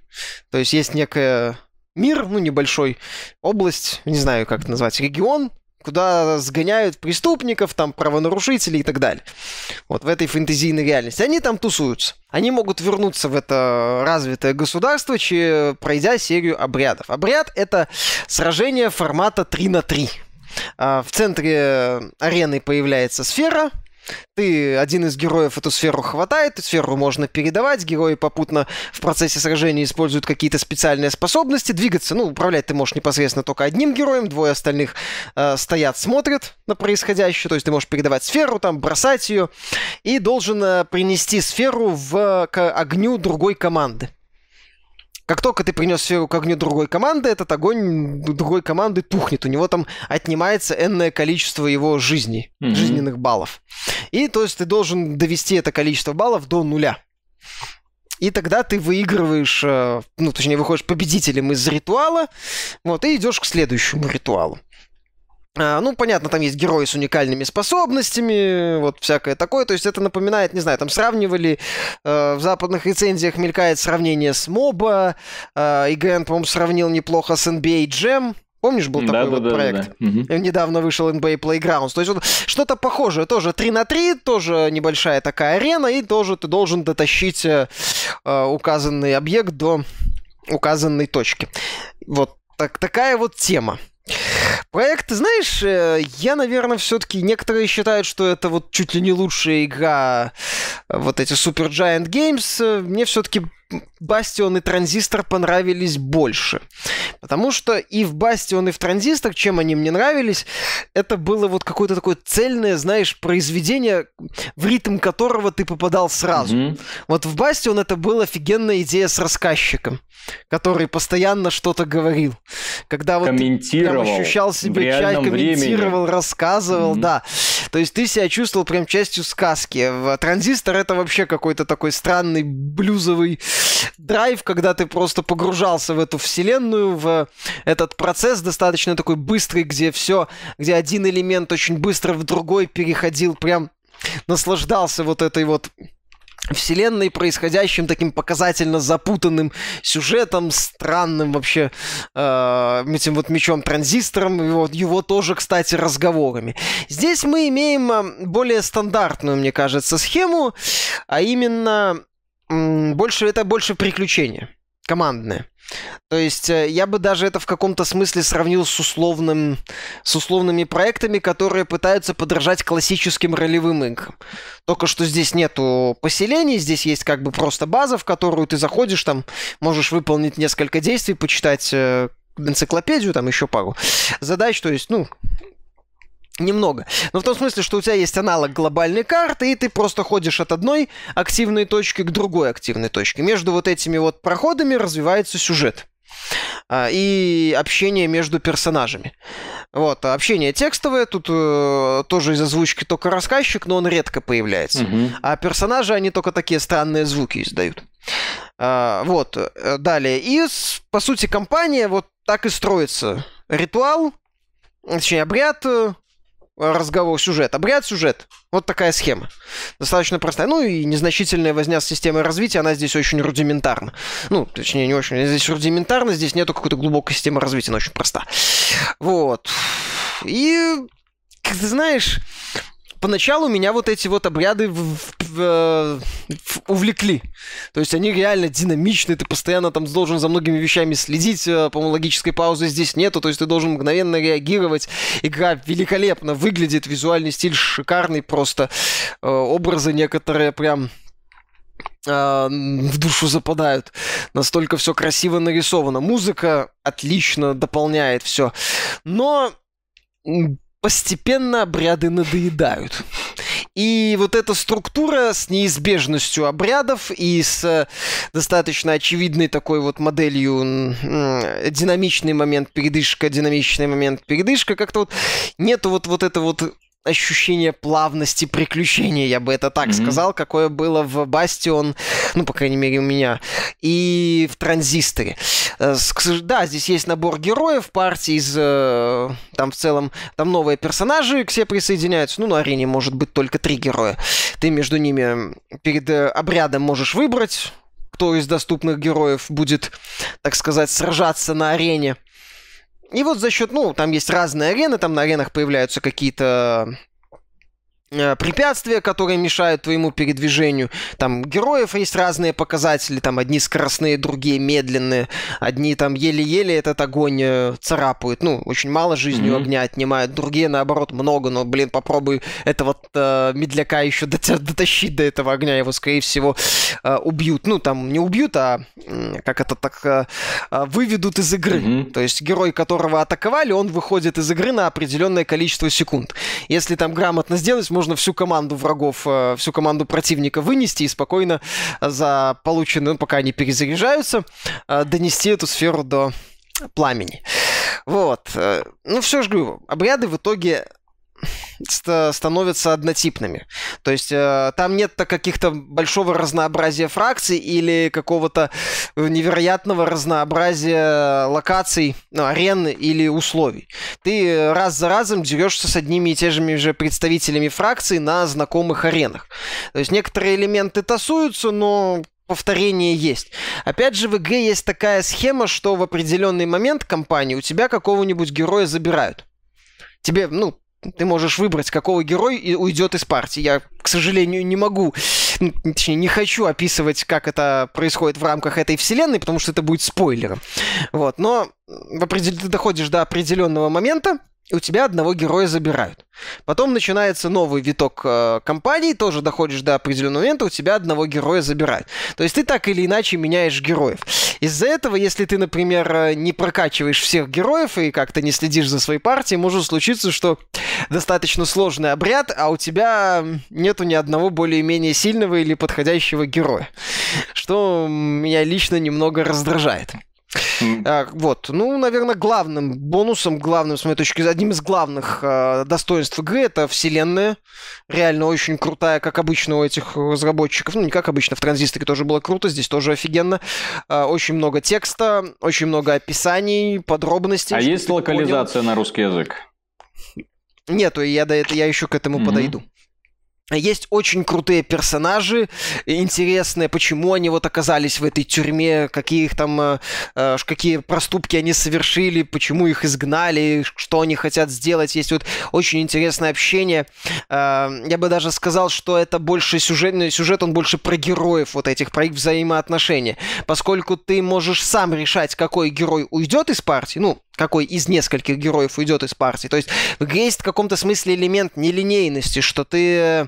То есть есть некая мир, ну, небольшой область, не знаю, как это назвать, регион, куда сгоняют преступников, там, правонарушителей и так далее. Вот в этой фэнтезийной реальности. Они там тусуются. Они могут вернуться в это развитое государство, пройдя серию обрядов. Обряд — это сражение формата 3 на 3. А, в центре арены появляется сфера, ты один из героев эту сферу хватает, сферу можно передавать, герои попутно в процессе сражения используют какие-то специальные способности, двигаться, ну, управлять ты можешь непосредственно только одним героем, двое остальных э, стоят, смотрят на происходящее, то есть ты можешь передавать сферу, там, бросать ее, и должен э, принести сферу в, к огню другой команды. Как только ты принес сферу к огню другой команды, этот огонь другой команды тухнет. У него там отнимается энное количество его жизней, mm-hmm. жизненных баллов. И то есть ты должен довести это количество баллов до нуля. И тогда ты выигрываешь, э, ну, точнее, выходишь победителем из ритуала, вот, и идешь к следующему ритуалу. А, ну, понятно, там есть герои с уникальными способностями, вот всякое такое. То есть это напоминает, не знаю, там сравнивали э, в западных рецензиях мелькает сравнение с Моба. Э, ИГН, по-моему, сравнил неплохо с NBA Jam. Помнишь, был такой да, вот да, проект? Да, да. Недавно вышел NBA Playgrounds. То есть вот что-то похожее. Тоже 3 на 3, тоже небольшая такая арена, и тоже ты должен дотащить э, э указанный объект до указанной точки. Вот так, такая вот тема. Проект, знаешь, э, я, наверное, все-таки некоторые считают, что это вот чуть ли не лучшая игра э, вот эти Super Giant Games. Мне все-таки Бастион и Транзистор понравились больше. Потому что и в Бастион, и в Транзистор, чем они мне нравились, это было вот какое-то такое цельное, знаешь, произведение, в ритм которого ты попадал сразу. Mm-hmm. Вот в Бастион это была офигенная идея с рассказчиком, который постоянно что-то говорил. Когда вот ты ощущал себя чай, комментировал, времени. рассказывал, mm-hmm. да. То есть ты себя чувствовал прям частью сказки. Транзистор это вообще какой-то такой странный блюзовый драйв, когда ты просто погружался в эту вселенную, в этот процесс достаточно такой быстрый, где все, где один элемент очень быстро в другой переходил, прям наслаждался вот этой вот вселенной, происходящим таким показательно запутанным сюжетом, странным вообще э, этим вот мечом-транзистором, его, его тоже, кстати, разговорами. Здесь мы имеем э, более стандартную, мне кажется, схему, а именно больше это больше приключения командное. То есть э, я бы даже это в каком-то смысле сравнил с, условным, с условными проектами, которые пытаются подражать классическим ролевым играм. Только что здесь нету поселений, здесь есть как бы просто база, в которую ты заходишь, там можешь выполнить несколько действий, почитать э, энциклопедию, там еще пару задач, то есть, ну, Немного. Но в том смысле, что у тебя есть аналог глобальной карты, и ты просто ходишь от одной активной точки к другой активной точке. Между вот этими вот проходами развивается сюжет а, и общение между персонажами. Вот, а общение текстовое, тут э, тоже из озвучки только рассказчик, но он редко появляется. Угу. А персонажи, они только такие странные звуки издают. А, вот, э, далее. И, по сути, компания вот так и строится. Ритуал, точнее, обряд, э, разговор, сюжет. Обряд, сюжет. Вот такая схема. Достаточно простая. Ну и незначительная возня с системой развития, она здесь очень рудиментарна. Ну, точнее, не очень. Здесь рудиментарно, здесь нету какой-то глубокой системы развития, она очень проста. Вот. И, как ты знаешь, поначалу меня вот эти вот обряды в, в, э, в, увлекли. То есть они реально динамичны, ты постоянно там должен за многими вещами следить, э, по-моему, логической паузы здесь нету, то есть ты должен мгновенно реагировать. Игра великолепно выглядит, визуальный стиль шикарный просто, э, образы некоторые прям в душу западают. Настолько все красиво нарисовано. Музыка отлично дополняет все. Но постепенно обряды надоедают. И вот эта структура с неизбежностью обрядов и с э, достаточно очевидной такой вот моделью динамичный момент передышка, динамичный момент передышка, как-то вот нету вот, вот это вот ощущение плавности приключения, я бы это так mm-hmm. сказал, какое было в Бастион, ну, по крайней мере, у меня, и в Транзисторе. Э, да, здесь есть набор героев, партии из... Э, там в целом, там новые персонажи к себе присоединяются. Ну, на арене может быть только три героя. Ты между ними перед э, обрядом можешь выбрать, кто из доступных героев будет, так сказать, сражаться на арене. И вот за счет, ну, там есть разные арены, там на аренах появляются какие-то препятствия, которые мешают твоему передвижению. Там героев есть разные показатели, там одни скоростные, другие медленные, одни там еле-еле этот огонь э, царапают, ну, очень мало жизни mm-hmm. огня отнимают, другие, наоборот, много, но, блин, попробуй этого э, медляка еще дотащить до этого огня, его, скорее всего, э, убьют. Ну, там, не убьют, а, как это так, э, э, выведут из игры. Mm-hmm. То есть герой, которого атаковали, он выходит из игры на определенное количество секунд. Если там грамотно сделать, можно всю команду врагов, э, всю команду противника вынести и спокойно за полученную, ну, пока они перезаряжаются, э, донести эту сферу до пламени. Вот. Э, ну, все же говорю, обряды в итоге становятся однотипными. То есть э, там нет каких-то большого разнообразия фракций или какого-то невероятного разнообразия локаций, ну, арен или условий. Ты раз за разом дерешься с одними и теми же представителями фракций на знакомых аренах. То есть некоторые элементы тасуются, но повторение есть. Опять же, в игре есть такая схема, что в определенный момент компании у тебя какого-нибудь героя забирают. Тебе, ну, ты можешь выбрать, какого герой уйдет из партии. Я, к сожалению, не могу, точнее, не хочу описывать, как это происходит в рамках этой вселенной, потому что это будет спойлером. Вот, но в определ... ты доходишь до определенного момента, у тебя одного героя забирают. Потом начинается новый виток э, кампании, тоже доходишь до определенного момента, у тебя одного героя забирают. То есть ты так или иначе меняешь героев. Из-за этого, если ты, например, э, не прокачиваешь всех героев и как-то не следишь за своей партией, может случиться, что достаточно сложный обряд, а у тебя нету ни одного более-менее сильного или подходящего героя. Что меня лично немного раздражает. А, вот, ну, наверное, главным бонусом, главным, с моей точки зрения, одним из главных э, достоинств игры это вселенная. Реально очень крутая, как обычно у этих разработчиков. Ну, не как обычно, в транзисторе тоже было круто, здесь тоже офигенно. Э, очень много текста, очень много описаний, подробностей. А есть локализация понял. на русский язык? Нету, я, до этого, я еще к этому mm-hmm. подойду. Есть очень крутые персонажи, интересные, почему они вот оказались в этой тюрьме, какие их там, э, э какие проступки они совершили, почему их изгнали, что они хотят сделать. Есть вот очень интересное общение. Э, я бы даже сказал, что это больше сюжетный сюжет, он больше про героев вот этих, про их взаимоотношения. Поскольку ты можешь сам решать, какой герой уйдет из партии, ну, какой из нескольких героев уйдет из партии. То есть в игре есть в каком-то смысле элемент нелинейности, что ты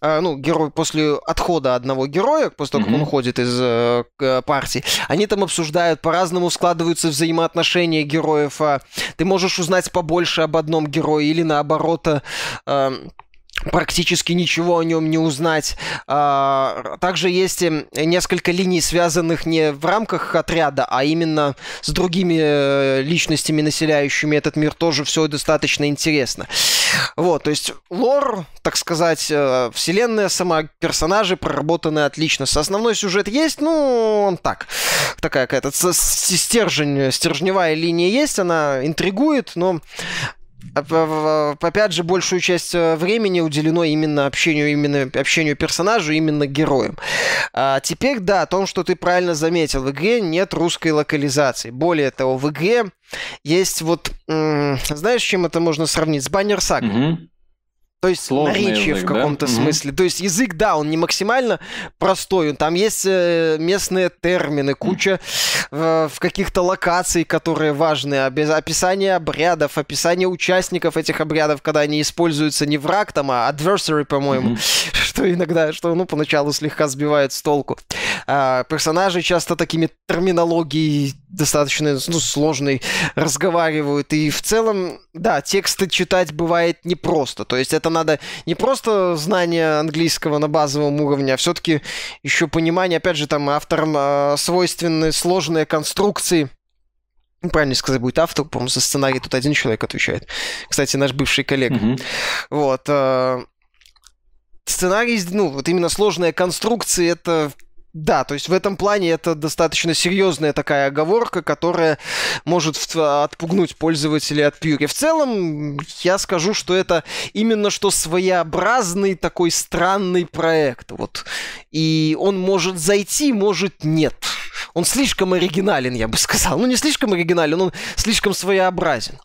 ну, герой после отхода одного героя, после того, как mm-hmm. он уходит из э, партии, они там обсуждают, по-разному складываются взаимоотношения героев. Э, ты можешь узнать побольше об одном герое или наоборот... Э, практически ничего о нем не узнать. А, также есть эм, несколько линий, связанных не в рамках отряда, а именно с другими э, личностями, населяющими этот мир. Тоже все достаточно интересно. Вот, то есть лор, так сказать, э, вселенная, сама персонажи проработаны отлично. Основной сюжет есть, ну, он так, такая какая-то стержень, стержневая линия есть, она интригует, но опять же, большую часть э, времени уделено именно общению, именно общению персонажу, именно героям. А теперь, да, о том, что ты правильно заметил, в игре нет русской локализации. Более того, в игре есть вот, знаешь, чем это можно сравнить? С Баннер Саг. Угу. То есть Сложный наречие язык, в каком-то да? смысле. Mm-hmm. То есть язык, да, он не максимально простой. Там есть э, местные термины, куча э, в каких-то локаций, которые важны. Описание обрядов, описание участников этих обрядов, когда они используются не враг, там, а adversary, по-моему. Mm-hmm. Что иногда, что, ну, поначалу слегка сбивает с толку. А, персонажи часто такими терминологией достаточно ну, сложной разговаривают. И в целом, да, тексты читать бывает непросто. То есть это надо не просто знание английского на базовом уровне, а все-таки еще понимание, опять же, там авторам э, свойственны сложные конструкции. Ну, правильно сказать будет автор, по-моему, за сценарий тут один человек отвечает. Кстати, наш бывший коллега. Mm-hmm. Вот. Сценарий, ну, вот именно сложные конструкции, это да, то есть в этом плане это достаточно серьезная такая оговорка, которая может отпугнуть пользователей от Пьюри. В целом, я скажу, что это именно что своеобразный такой странный проект. Вот. И он может зайти, может нет. он слишком оригинален, я бы сказал. Ну, не слишком оригинален, он слишком своеобразен.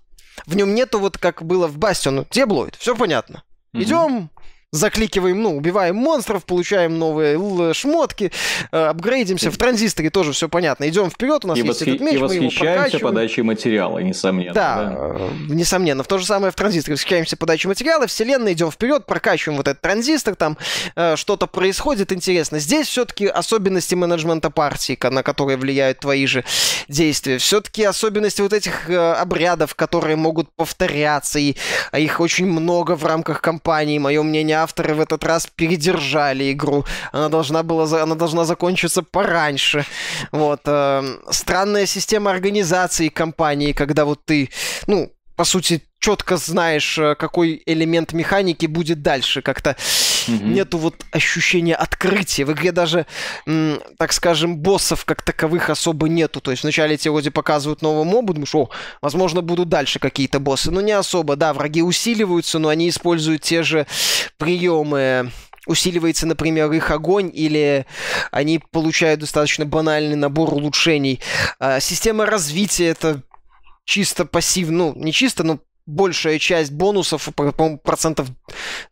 В нем нету вот как было в Бастион. Деблоид, все понятно. Идем, закликиваем, ну, убиваем монстров, получаем новые шмотки, э, апгрейдимся. В транзисторе тоже все понятно. Идем вперед, у нас и есть этот меч, и мы его прокачиваем. подачей материала, несомненно. Да, да, э, несомненно. В то же самое в транзисторе восхищаемся подачей материала, вселенная, идем вперед, прокачиваем вот этот транзистор, там э, что-то происходит интересно. Здесь все-таки особенности менеджмента партии, на которые влияют твои же действия. Все-таки особенности вот этих э, обрядов, которые могут повторяться, и а их очень много в рамках кампании. Мое мнение, авторы в этот раз передержали игру. Она должна была, она должна закончиться пораньше. Вот. Э, странная система организации компании, когда вот ты, ну, по сути, четко знаешь, э, какой элемент механики будет дальше. Как-то mm-hmm. нету вот ощущения открытия. В игре даже, м, так скажем, боссов как таковых особо нету. То есть вначале тебе вроде показывают новый мобу, думаешь, о, возможно, будут дальше какие-то боссы. Но не особо, да, враги усиливаются, но они используют те же приемы усиливается, например, их огонь, или они получают достаточно банальный набор улучшений. А, система развития это чисто пассивно, ну, не чисто, но большая часть бонусов, по-моему, процентов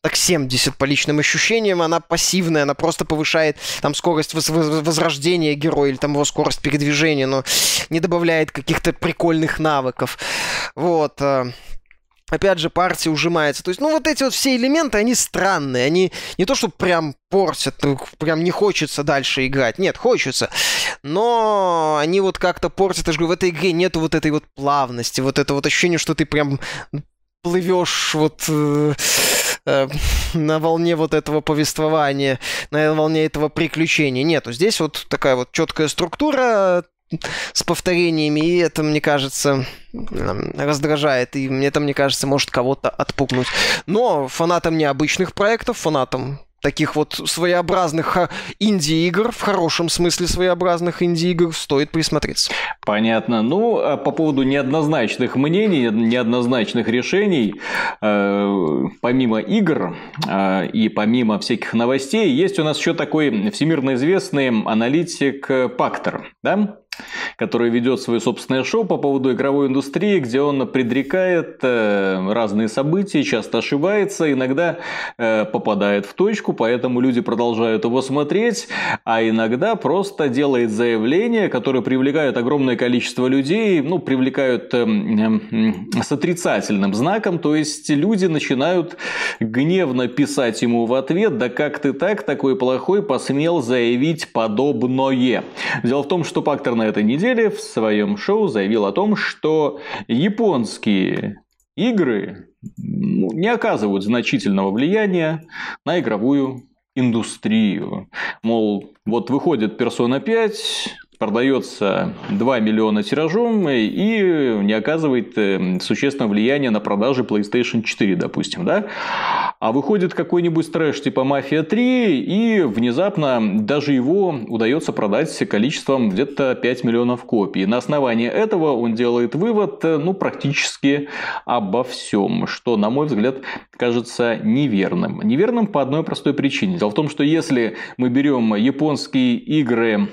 так 70 по личным ощущениям, она пассивная, она просто повышает там скорость возрождения героя или там его скорость передвижения, но не добавляет каких-то прикольных навыков. Вот. Опять же, партия ужимается. То есть, ну, вот эти вот все элементы, они странные. Они не то, что прям портят, ну, прям не хочется дальше играть. Нет, хочется. Но они вот как-то портят. Я же говорю, в этой игре нету вот этой вот плавности, вот это вот ощущение, что ты прям плывешь вот э, э, на волне вот этого повествования, на волне этого приключения. Нету. Здесь вот такая вот четкая структура, с повторениями, и это, мне кажется, раздражает, и мне это, мне кажется, может кого-то отпугнуть. Но фанатам необычных проектов, фанатам таких вот своеобразных инди-игр, в хорошем смысле своеобразных инди-игр, стоит присмотреться. Понятно. Ну, а по поводу неоднозначных мнений, неоднозначных решений, э, помимо игр э, и помимо всяких новостей, есть у нас еще такой всемирно известный аналитик Пактор, да? Который ведет свое собственное шоу по поводу игровой индустрии, где он предрекает э, разные события, часто ошибается, иногда э, попадает в точку, поэтому люди продолжают его смотреть, а иногда просто делает заявления, которые привлекают огромное количество людей, ну, привлекают э, с отрицательным знаком, то есть люди начинают гневно писать ему в ответ, да как ты так, такой плохой, посмел заявить подобное. Дело в том, что Пактор на этой неделе в своем шоу заявил о том, что японские игры ну, не оказывают значительного влияния на игровую индустрию. Мол, вот выходит Persona 5, продается 2 миллиона тиражом и не оказывает э, существенного влияния на продажи PlayStation 4, допустим, да? А выходит какой-нибудь трэш типа Мафия 3, и внезапно даже его удается продать количеством где-то 5 миллионов копий. На основании этого он делает вывод, э, ну, практически обо всем, что, на мой взгляд, кажется неверным. Неверным по одной простой причине. Дело в том, что если мы берем японские игры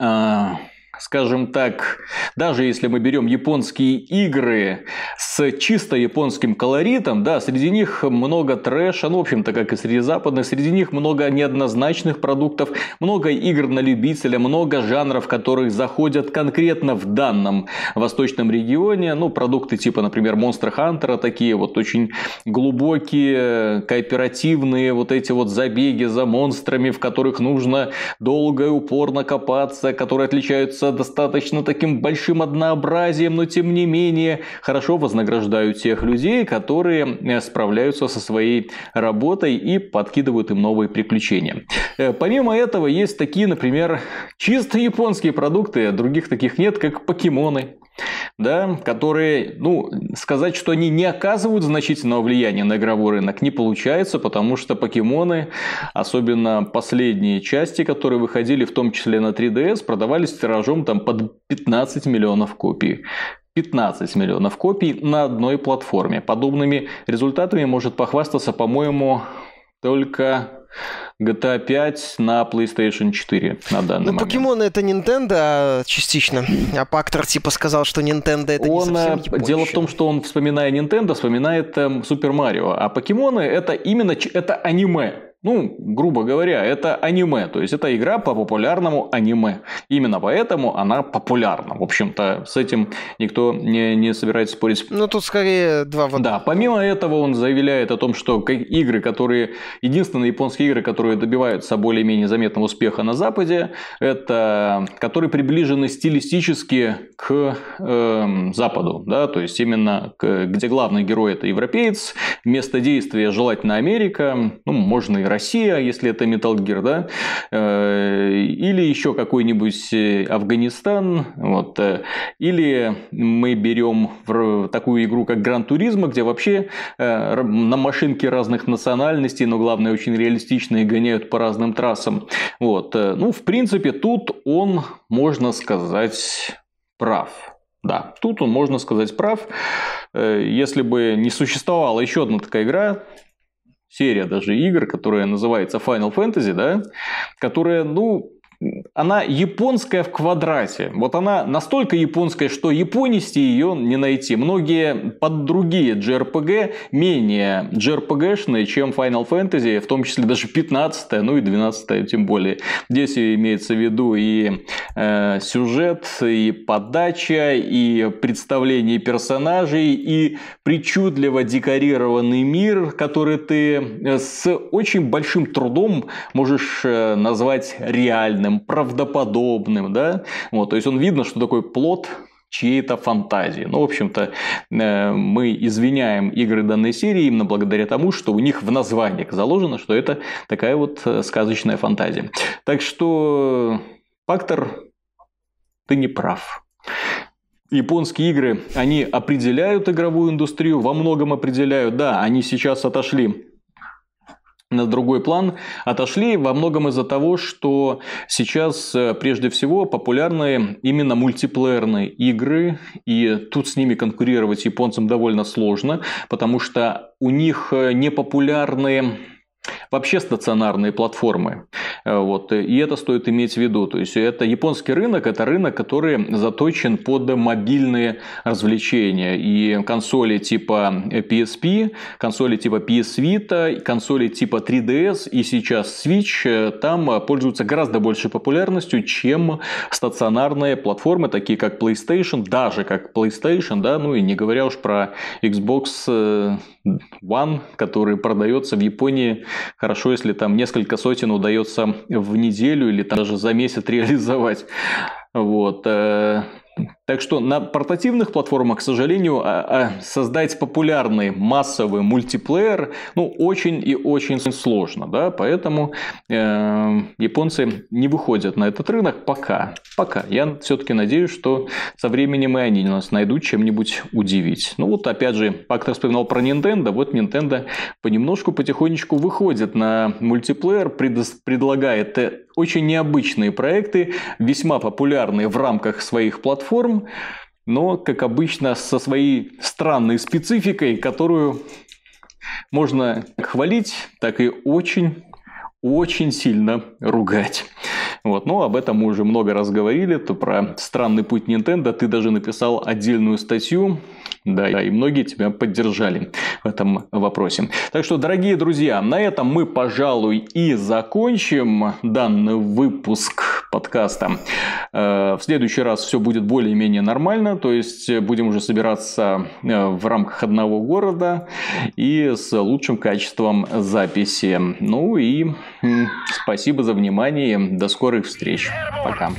а, скажем так, даже если мы берем японские игры с чисто японским колоритом, да, среди них много трэша, ну, в общем-то, как и среди западных, среди них много неоднозначных продуктов, много игр на любителя, много жанров, которые заходят конкретно в данном восточном регионе, ну, продукты типа, например, Monster Hunter, такие вот очень глубокие, кооперативные вот эти вот забеги за монстрами, в которых нужно долго и упорно копаться, которые отличаются достаточно таким большим однообразием, но тем не менее хорошо вознаграждают тех людей, которые э, справляются со своей работой и подкидывают им новые приключения. Э, помимо этого есть такие, например, чисто японские продукты, других таких нет, как покемоны да, которые, ну, сказать, что они не оказывают значительного влияния на игровой рынок, не получается, потому что покемоны, особенно последние части, которые выходили, в том числе на 3DS, продавались тиражом там под 15 миллионов копий. 15 миллионов копий на одной платформе. Подобными результатами может похвастаться, по-моему, только GTA 5 на PlayStation 4 на данный ну, момент. покемоны это Nintendo а, частично, а Пактор типа сказал, что Nintendo это он, не совсем э, японщина. Дело в том, что он, вспоминая Nintendo, вспоминает Супер Марио, а покемоны это именно это аниме. Ну, грубо говоря, это аниме, то есть это игра по популярному аниме. Именно поэтому она популярна. В общем-то, с этим никто не, не собирается спорить. Ну, тут скорее два в Да, помимо этого он заявляет о том, что игры, которые... Единственные японские игры, которые добиваются более-менее заметного успеха на Западе, это которые приближены стилистически к э, Западу. Да? То есть, именно к, где главный герой это европеец, место действия желательно Америка, ну, можно и Россия, если это Metal Gear, да, э, или еще какой-нибудь э, Афганистан, вот, э, или мы берем такую игру, как Гран Туризма, где вообще на машинке разных национальностей, но главное очень реалистичные, гоняют по разным трассам. Вот. Ну, в принципе, тут он, можно сказать, прав. Да, тут он, можно сказать, прав. Если бы не существовала еще одна такая игра, серия даже игр, которая называется Final Fantasy, да, которая, ну, она японская в квадрате. Вот она настолько японская, что японисти ее не найти. Многие под другие JRPG менее JRPG-шные, чем Final Fantasy, в том числе даже 15 ну и 12 тем более. Здесь имеется в виду и э, сюжет, и подача, и представление персонажей, и причудливо декорированный мир, который ты э, с очень большим трудом можешь э, назвать реальным реальным, правдоподобным, да, вот, то есть он видно, что такой плод чьей-то фантазии. Ну, в общем-то, э, мы извиняем игры данной серии именно благодаря тому, что у них в названиях заложено, что это такая вот э, сказочная фантазия. Так что, Фактор, ты не прав. Японские игры, они определяют игровую индустрию, во многом определяют. Да, они сейчас отошли на другой план отошли во многом из-за того, что сейчас э, прежде всего популярны именно мультиплеерные игры, и тут с ними конкурировать японцам довольно сложно, потому что у них э, непопулярные вообще стационарные платформы. Э, вот. И это стоит иметь в виду. То есть, это японский рынок, это рынок, который заточен под мобильные развлечения. И консоли типа PSP, консоли типа PS Vita, консоли типа 3DS и сейчас Switch э, там пользуются гораздо большей популярностью, чем стационарные платформы, такие как PlayStation, даже как PlayStation, да, ну и не говоря уж про Xbox э, One, который продается в Японии хорошо, если там несколько сотен удается в неделю или там даже за месяц реализовать. Вот. Так что на портативных платформах, к сожалению, а, а, создать популярный массовый мультиплеер ну, очень и очень сложно. Да? Поэтому э, японцы не выходят на этот рынок пока. Пока. Я все-таки надеюсь, что со временем и они нас найдут чем-нибудь удивить. Ну вот опять же, Пактор вспоминал про Nintendo. Вот Nintendo понемножку, потихонечку выходит на мультиплеер, предлагает э, очень необычные проекты, весьма популярные в рамках своих платформ, но, как обычно, со своей странной спецификой, которую можно хвалить, так и очень очень сильно ругать. Вот. Но об этом мы уже много раз говорили. То про странный путь Nintendo ты даже написал отдельную статью. Да, и многие тебя поддержали в этом вопросе. Так что, дорогие друзья, на этом мы, пожалуй, и закончим данный выпуск подкаста. Э, в следующий раз все будет более-менее нормально, то есть будем уже собираться э, в рамках одного города и с лучшим качеством записи. Ну и спасибо за внимание, до скорых встреч, пока.